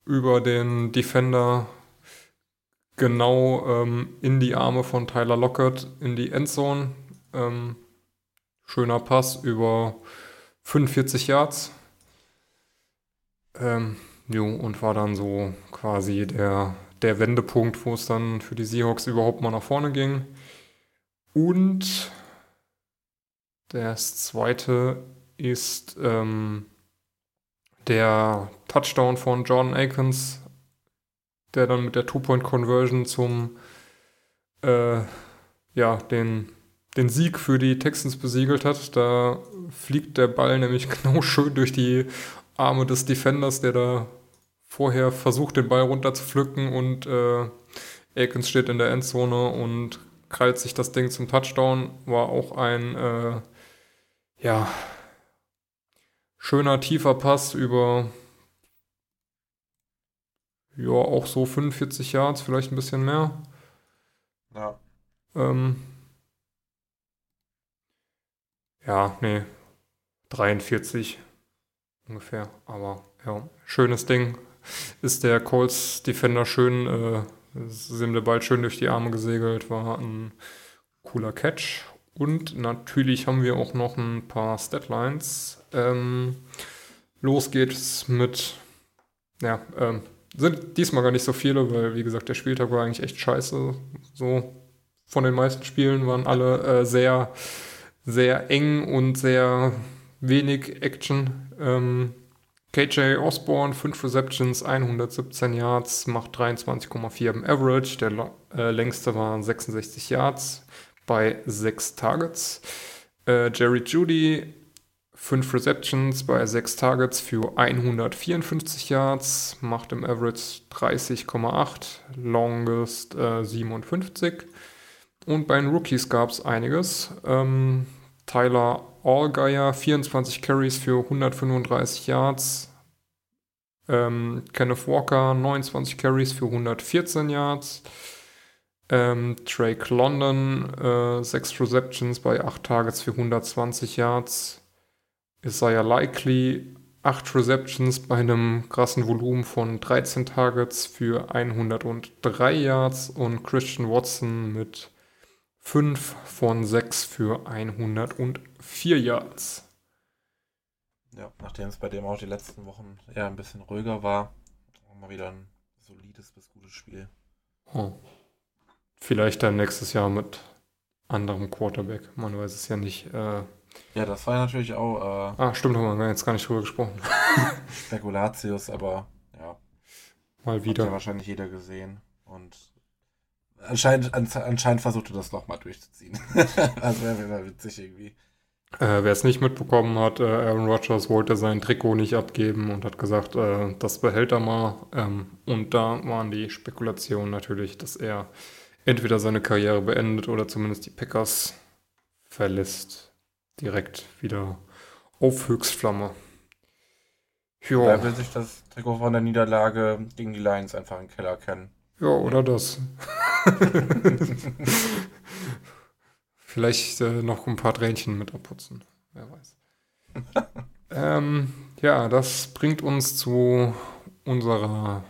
über den Defender genau ähm, in die Arme von Tyler Lockett in die Endzone. Ähm, schöner Pass über 45 Yards. Ähm, jo, und war dann so quasi der, der Wendepunkt, wo es dann für die Seahawks überhaupt mal nach vorne ging. Und das zweite ist ähm, der Touchdown von Jordan Akins, der dann mit der Two-Point-Conversion zum äh, ja, den, den Sieg für die Texans besiegelt hat. Da fliegt der Ball nämlich genau schön durch die Arme des Defenders, der da vorher versucht, den Ball runterzupflücken und äh, Akins steht in der Endzone und krallt sich das Ding zum Touchdown. War auch ein äh, ja, schöner tiefer Pass über ja, auch so 45 Yards, vielleicht ein bisschen mehr. Ja. Ähm, ja, nee, 43 ungefähr. Aber ja, schönes Ding. Ist der Colts Defender schön, äh, sind der Ball schön durch die Arme gesegelt, war ein cooler Catch. Und natürlich haben wir auch noch ein paar Statlines. Ähm, los geht's mit, ja, ähm, sind diesmal gar nicht so viele, weil wie gesagt, der Spieltag war eigentlich echt scheiße. So von den meisten Spielen waren alle äh, sehr, sehr eng und sehr wenig Action. Ähm, KJ Osborne, 5 Receptions, 117 Yards, macht 23,4 im Average. Der äh, längste war 66 Yards bei 6 Targets. Äh, Jerry Judy, 5 Receptions bei 6 Targets für 154 Yards, macht im Average 30,8, Longest äh, 57. Und bei den Rookies gab es einiges. Ähm, Tyler Allgeier, 24 Carries für 135 Yards. Ähm, Kenneth Walker, 29 Carries für 114 Yards. Ähm, Drake London, äh, 6 Receptions bei 8 Targets für 120 Yards. Isaiah Likely, 8 Receptions bei einem krassen Volumen von 13 Targets für 103 Yards. Und Christian Watson mit 5 von 6 für 104 Yards. Ja, nachdem es bei dem auch die letzten Wochen eher ein bisschen ruhiger war, mal wieder ein solides bis gutes Spiel. Oh. Vielleicht dann nächstes Jahr mit anderem Quarterback. Man weiß es ja nicht. Äh, ja, das war ja natürlich auch. Äh, ah, stimmt, haben wir jetzt gar nicht drüber gesprochen. Spekulatius, aber ja. Mal wieder. Hat ja wahrscheinlich jeder gesehen. Und anscheinend, anscheinend versuchte das nochmal durchzuziehen. also wäre wär witzig irgendwie. Äh, Wer es nicht mitbekommen hat, äh, Aaron Rodgers wollte sein Trikot nicht abgeben und hat gesagt, äh, das behält er mal. Ähm, und da waren die Spekulationen natürlich, dass er entweder seine Karriere beendet oder zumindest die Packers verlässt. Direkt wieder auf Höchstflamme. Jo. Da will sich das Trikot von der Niederlage gegen die Lions einfach im Keller kennen. Ja, oder das. Vielleicht äh, noch ein paar Tränchen mit abputzen. Wer weiß. ähm, ja, das bringt uns zu unserer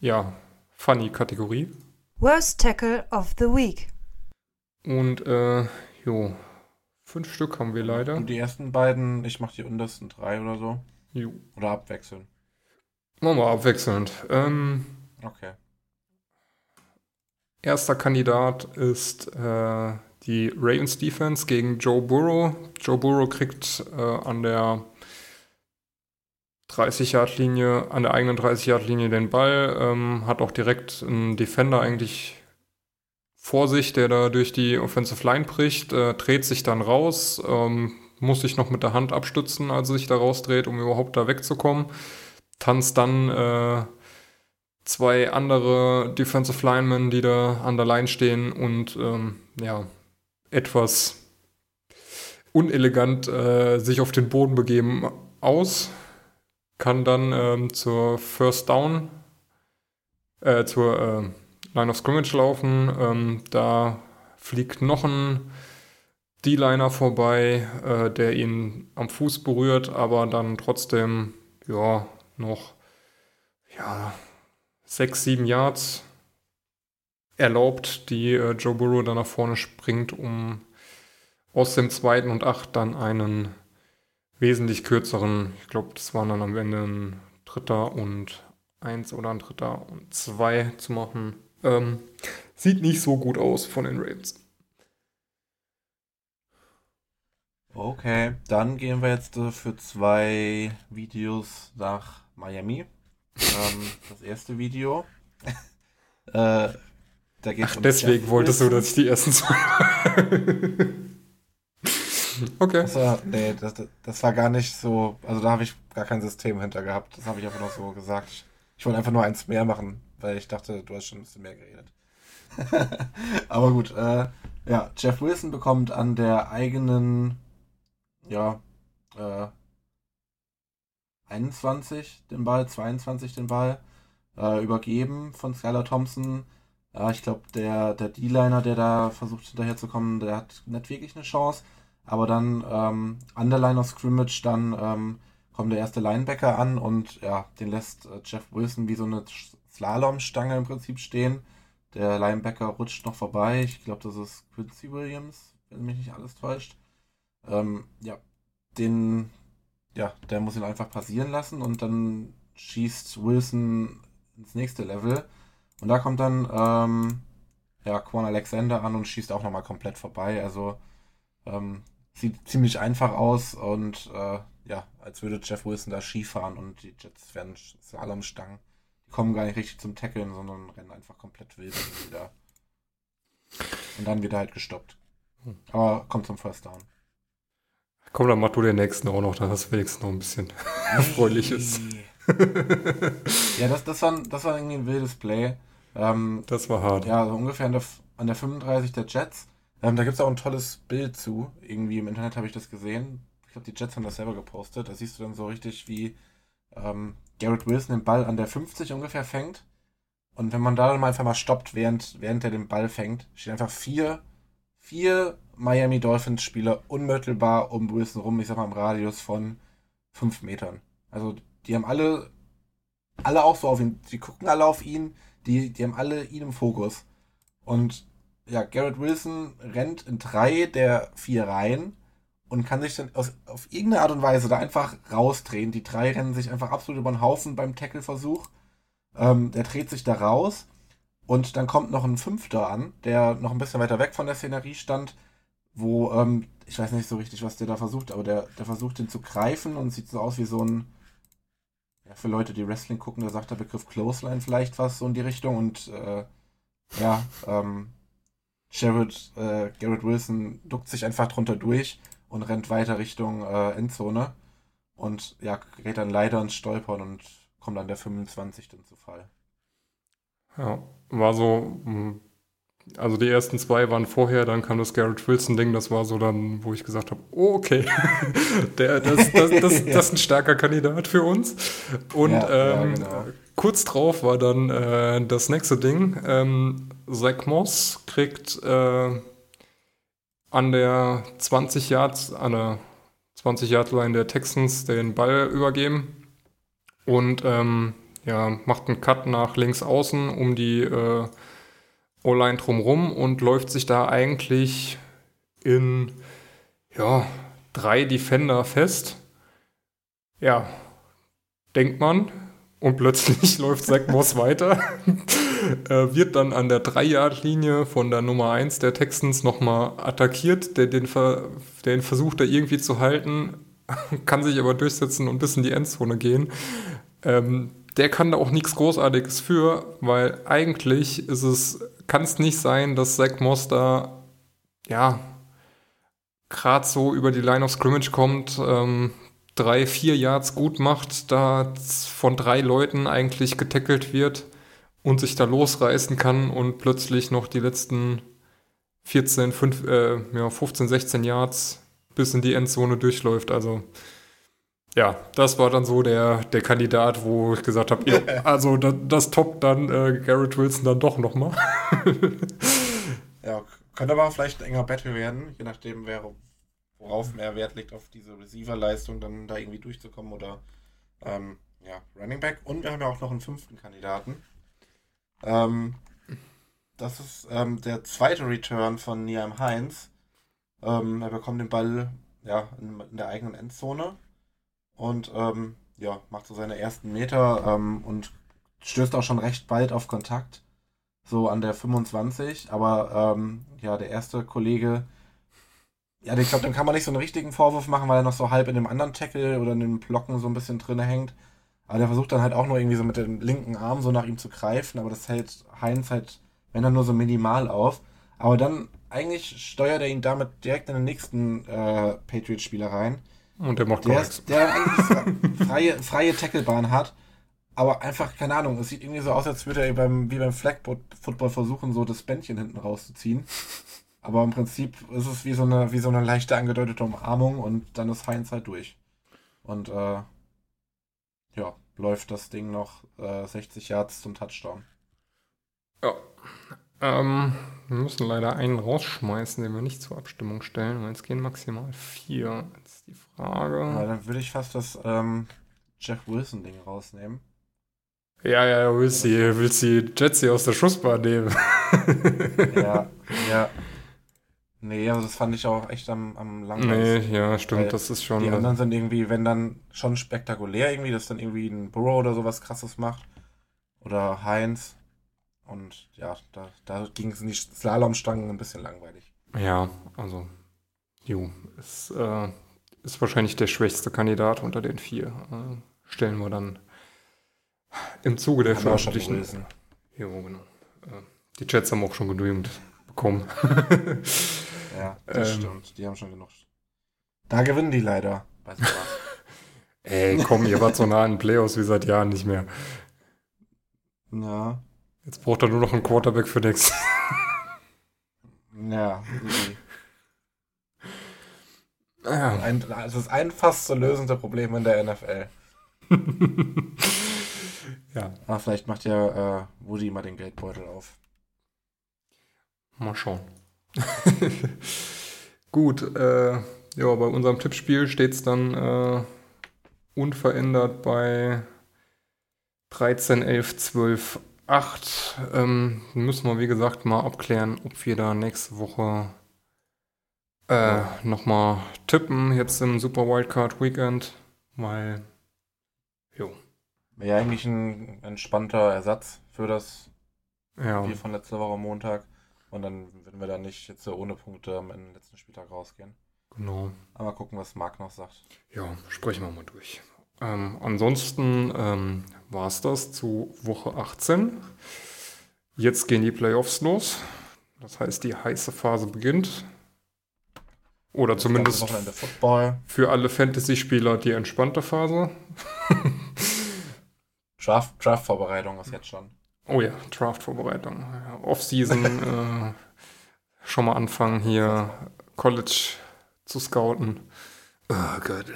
ja, Funny-Kategorie. Worst Tackle of the Week. Und äh, jo, fünf Stück haben wir leider. Und die ersten beiden, ich mache die untersten drei oder so. Jo. Oder abwechselnd. Machen wir abwechselnd. Ähm, okay. Erster Kandidat ist äh, die Ravens Defense gegen Joe Burrow. Joe Burrow kriegt äh, an der 30-Yard-Linie, an der eigenen 30-Yard-Linie den Ball, ähm, hat auch direkt einen Defender eigentlich vor sich, der da durch die Offensive Line bricht, äh, dreht sich dann raus, ähm, muss sich noch mit der Hand abstützen, als er sich da rausdreht, um überhaupt da wegzukommen. Tanzt dann äh, zwei andere Defensive Linemen, die da an der Line stehen und ähm, ja, etwas unelegant äh, sich auf den Boden begeben aus kann dann ähm, zur First Down, äh, zur äh, Line of Scrimmage laufen. Ähm, da fliegt noch ein D-Liner vorbei, äh, der ihn am Fuß berührt, aber dann trotzdem, ja, noch, ja, sechs, sieben Yards erlaubt, die äh, Joe Burrow dann nach vorne springt, um aus dem zweiten und acht dann einen wesentlich kürzeren, ich glaube, das waren dann am Ende ein Dritter und eins oder ein Dritter und zwei zu machen. Ähm, sieht nicht so gut aus von den Ravens. Okay, dann gehen wir jetzt äh, für zwei Videos nach Miami. Ähm, das erste Video. äh, da geht's Ach, um deswegen wolltest du, dass ich die ersten zwei. Okay. Das war, nee, das, das war gar nicht so, also da habe ich gar kein System hinter gehabt. Das habe ich einfach noch so gesagt. Ich wollte einfach nur eins mehr machen, weil ich dachte, du hast schon ein bisschen mehr geredet. Aber gut, äh, ja, Jeff Wilson bekommt an der eigenen, ja, äh, 21 den Ball, 22 den Ball, äh, übergeben von Skylar Thompson. Ja, ich glaube, der, der D-Liner, der da versucht hinterherzukommen, der hat nicht wirklich eine Chance. Aber dann ähm, an der Line of Scrimmage, dann ähm, kommt der erste Linebacker an und ja, den lässt äh, Jeff Wilson wie so eine Slalomstange im Prinzip stehen. Der Linebacker rutscht noch vorbei. Ich glaube, das ist Quincy Williams, wenn mich nicht alles täuscht. Ähm, ja, den, ja, der muss ihn einfach passieren lassen und dann schießt Wilson ins nächste Level. Und da kommt dann ähm, ja, Quan Alexander an und schießt auch nochmal komplett vorbei. Also ähm, sieht ziemlich einfach aus und äh, ja, als würde Jeff Wilson da Skifahren und die Jets werden Slalomstangen. Die kommen gar nicht richtig zum Tackeln, sondern rennen einfach komplett wild wieder. Und dann wird er halt gestoppt. Aber kommt zum First Down. Komm, dann mach du den nächsten auch noch, da hast du wenigstens noch ein bisschen Erfreuliches. ja, das, das, war, das war irgendwie ein wildes Play. Ähm, das war hart. Ja, so ungefähr an der, an der 35 der Jets. Ähm, da gibt es auch ein tolles Bild zu. Irgendwie im Internet habe ich das gesehen. Ich glaube, die Jets haben das selber gepostet. Da siehst du dann so richtig, wie ähm, Garrett Wilson den Ball an der 50 ungefähr fängt. Und wenn man da dann mal einfach mal stoppt, während, während er den Ball fängt, stehen einfach vier, vier Miami Dolphins Spieler unmittelbar um Wilson rum, ich sag mal im Radius von fünf Metern. Also die haben alle, alle auch so auf ihn, die gucken alle auf ihn, die, die haben alle ihn im Fokus. Und ja, Garrett Wilson rennt in drei der vier Reihen und kann sich dann aus, auf irgendeine Art und Weise da einfach rausdrehen. Die drei rennen sich einfach absolut über den Haufen beim Tackle-Versuch. Ähm, der dreht sich da raus und dann kommt noch ein Fünfter an, der noch ein bisschen weiter weg von der Szenerie stand, wo, ähm, ich weiß nicht so richtig, was der da versucht, aber der, der versucht den zu greifen und sieht so aus wie so ein, ja, für Leute, die Wrestling gucken, da sagt der Begriff Clothesline vielleicht was so in die Richtung und äh, ja, ähm, Jared, äh, Garrett Wilson duckt sich einfach drunter durch und rennt weiter Richtung äh, Endzone und ja, gerät dann leider ins Stolpern und kommt dann der 25 dann zu Fall. Ja, war so, hm, also die ersten zwei waren vorher, dann kam das Garrett Wilson-Ding, das war so dann, wo ich gesagt habe, oh, okay, Der, das, das, das, das, ist ein starker Kandidat für uns. Und ja, ähm, ja, genau. kurz drauf war dann äh, das nächste Ding. Ähm, Zach Moss kriegt äh, an der 20 Yards, an der 20 Yard Line der Texans den Ball übergeben und ähm, ja, macht einen Cut nach links außen um die äh, O-Line drumrum und läuft sich da eigentlich in ja, drei Defender fest. Ja, denkt man. Und plötzlich läuft Zach Moss weiter. äh, wird dann an der 3-Yard-Linie von der Nummer 1 der Texans nochmal attackiert. Der den, Ver den versucht er irgendwie zu halten, kann sich aber durchsetzen und bis in die Endzone gehen. Ähm, der kann da auch nichts Großartiges für, weil eigentlich ist es, kann es nicht sein, dass Zach Moss da, ja, gerade so über die Line of Scrimmage kommt, ähm, drei, vier Yards gut macht, da von drei Leuten eigentlich getackelt wird und sich da losreißen kann und plötzlich noch die letzten 14, 5, äh, ja, 15, 16 Yards bis in die Endzone durchläuft. Also ja, das war dann so der, der Kandidat, wo ich gesagt habe, ja, also das, das toppt dann äh, Garrett Wilson dann doch nochmal. ja, könnte aber vielleicht ein enger Battle werden, je nachdem, wer, worauf mehr Wert liegt, auf diese Receiver-Leistung dann da irgendwie durchzukommen oder ähm, ja, Running Back. Und wir haben ja auch noch einen fünften Kandidaten. Ähm, das ist ähm, der zweite Return von Niam Heinz. Ähm, er bekommt den Ball ja, in, in der eigenen Endzone und ähm, ja, macht so seine ersten Meter ähm, und stößt auch schon recht bald auf Kontakt. So an der 25. Aber ähm, ja, der erste Kollege, ja, ich glaube, dem kann man nicht so einen richtigen Vorwurf machen, weil er noch so halb in dem anderen Tackle oder in den Blocken so ein bisschen drin hängt. Aber der versucht dann halt auch nur irgendwie so mit dem linken Arm so nach ihm zu greifen, aber das hält Heinz halt, wenn dann nur so minimal auf. Aber dann eigentlich steuert er ihn damit direkt in den nächsten äh, Patriots-Spieler rein. Und der macht der, ist, der eigentlich freie, freie Tacklebahn hat, aber einfach, keine Ahnung, es sieht irgendwie so aus, als würde er beim, wie beim Flag Football versuchen, so das Bändchen hinten rauszuziehen. Aber im Prinzip ist es wie so eine, wie so eine leichte angedeutete Umarmung und dann ist Heinz halt durch. Und äh, ja, läuft das Ding noch äh, 60 Yards zum Touchdown. Ja. Ähm, wir müssen leider einen rausschmeißen, den wir nicht zur Abstimmung stellen, weil es gehen maximal vier. Jetzt ist die Frage. Ja, dann würde ich fast das ähm, Jeff Wilson-Ding rausnehmen. Ja, ja, willst du, willst die Jetsi aus der Schussbar nehmen? ja, ja. Nee, also das fand ich auch echt am, am langweiligsten. Nee, ja, stimmt, das ist schon. Die anderen sind irgendwie, wenn dann schon spektakulär irgendwie, dass dann irgendwie ein Burrow oder sowas krasses macht. Oder Heinz. Und ja, da, da ging es in die Slalomstangen ein bisschen langweilig. Ja, also, jo, ist, äh, ist wahrscheinlich der schwächste Kandidat unter den vier. Äh, stellen wir dann im Zuge der Veröffentlichung. Jo, genau. Äh, die Chats haben auch schon genügend bekommen. ja, das ähm, stimmt. Die haben schon genug. Da gewinnen die leider. Sowas. Ey, komm, ihr wart so nah an den Playoffs wie seit Jahren nicht mehr. ja. Jetzt braucht er nur noch einen Quarterback für. Ja. easy. Ja. Ein, das ist ein fast zu lösende Problem in der NFL. ja, Ah, vielleicht macht ja äh, Woody mal den Geldbeutel auf. mal schauen. Gut, äh, ja, bei unserem Tippspiel steht es dann äh, unverändert bei 13, 11, 12, 8. Ähm, müssen wir, wie gesagt, mal abklären, ob wir da nächste Woche äh, nochmal tippen, jetzt im Super Wildcard Weekend, weil, jo, Wäre ja eigentlich ein entspannter Ersatz für das ja, Spiel von letzter Woche Montag. Und dann würden wir da nicht jetzt ohne Punkte am letzten Spieltag rausgehen. genau. Aber gucken, was Marc noch sagt. Ja, sprechen wir mal durch. Ähm, ansonsten ähm, war es das zu Woche 18. Jetzt gehen die Playoffs los. Das heißt, die heiße Phase beginnt. Oder Das zumindest für alle Fantasy-Spieler die entspannte Phase. Draft, Draft-Vorbereitung ist jetzt schon. Oh ja, Draft-Vorbereitung. Off-Season äh, schon mal anfangen hier College zu scouten. Oh Gott.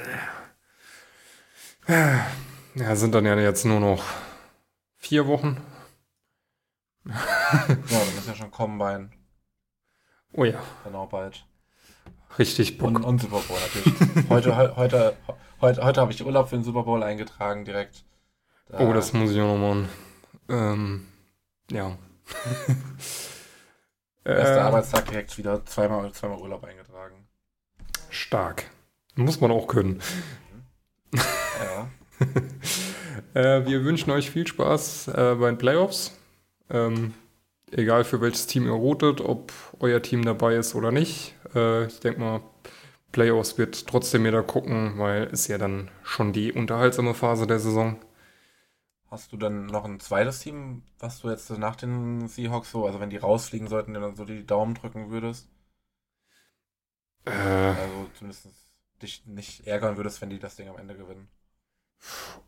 Ja, sind dann ja jetzt nur noch vier Wochen. Ja, dann ist ja schon Combine. Oh ja, Genau bald. richtig Bock. Und, und Super Bowl natürlich. heute heu- heute, heute, heute habe ich Urlaub für den Super Bowl eingetragen direkt. Da- oh, das muss ich auch noch machen. Ähm, ja. Erster Äh, Arbeitstag direkt wieder zweimal, zweimal Urlaub eingetragen. stark. Muss man auch können. Ja. Äh, wir wünschen euch viel Spaß äh, bei den Playoffs. Ähm, egal für welches Team ihr rotet, ob euer Team dabei ist oder nicht. Äh, ich denke mal, Playoffs wird trotzdem jeder gucken, weil es ja dann schon die unterhaltsame Phase der Saison. Hast du dann noch ein zweites Team, was du jetzt nach den Seahawks so, also wenn die rausfliegen sollten, dir dann so die Daumen drücken würdest? Äh, Also zumindest dich nicht ärgern würdest, wenn die das Ding am Ende gewinnen.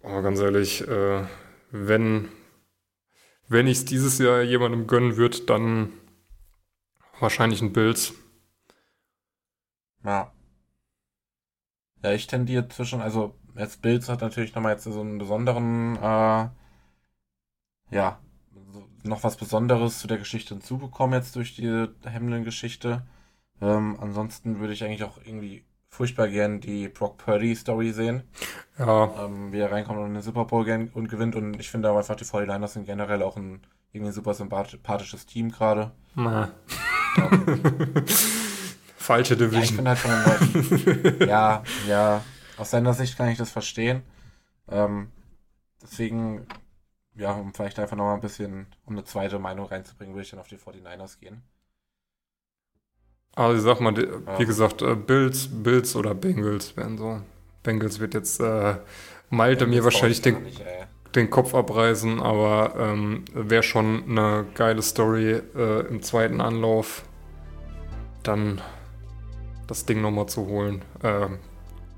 Aber ganz ehrlich, äh, wenn, wenn ich es dieses Jahr jemandem gönnen würde, dann wahrscheinlich ein Bills. Ja. Ja, ich tendiere zwischen, also jetzt Bills hat natürlich nochmal jetzt so einen besonderen, äh, ja, noch was Besonderes zu der Geschichte hinzubekommen jetzt durch die Hamlin-Geschichte. Ähm, ansonsten würde ich eigentlich auch irgendwie furchtbar gern die Brock Purdy-Story sehen, Ja, ähm, wie er reinkommt und den Super Bowl und gewinnt und ich finde aber einfach die 49ers sind generell auch ein irgendwie ein super sympathisches Team gerade. Ähm, Falsche Ja, ich Division. bin halt von den Leuten. ja, ja. Aus seiner Sicht kann ich das verstehen. Ähm, deswegen, ja, um vielleicht einfach nochmal ein bisschen, um eine zweite Meinung reinzubringen, würde ich dann auf die 49ers gehen. Also ich sag mal, wie Ja. gesagt, äh, Bills, Bills oder Bengals wären so. Bengals wird jetzt äh, Malte mir wahrscheinlich den, nicht, den Kopf abreißen, aber ähm, wäre schon eine geile Story äh, im zweiten Anlauf, dann das Ding nochmal zu holen. Ähm,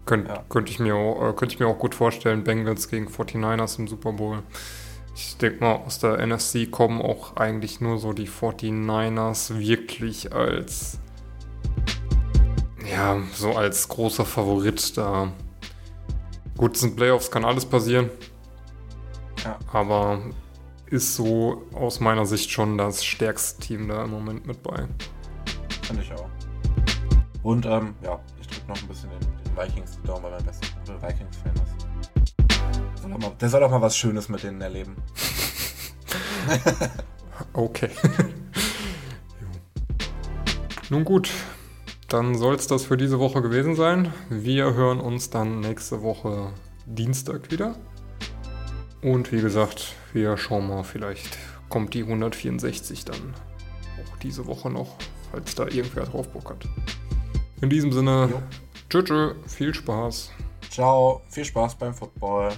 könnt, Ja. Könnte ich, mir auch- äh, könnte ich mir auch gut vorstellen, Bengals gegen 49ers im Super Bowl. Ich denke mal, aus der NFC kommen auch eigentlich nur so die 49ers wirklich als ja, so als großer Favorit da. Gut, sind Playoffs, kann alles passieren. Ja. Aber ist so aus meiner Sicht schon das stärkste Team da im Moment mit bei. Finde ich auch. Und, ähm, ja, ich drücke noch ein bisschen den, den Vikings die Daumen, weil mein bester Kumpel Vikings-Fan ist. Soll mal, der soll auch mal was Schönes mit denen erleben. Okay. Nun gut, dann soll es das für diese Woche gewesen sein. Wir hören uns dann nächste Woche Dienstag wieder. Und wie gesagt, wir schauen mal, vielleicht kommt die 164 dann auch diese Woche noch, falls da irgendwer drauf Bock hat. In diesem Sinne, tschö, viel Spaß. Ciao, viel Spaß beim Football.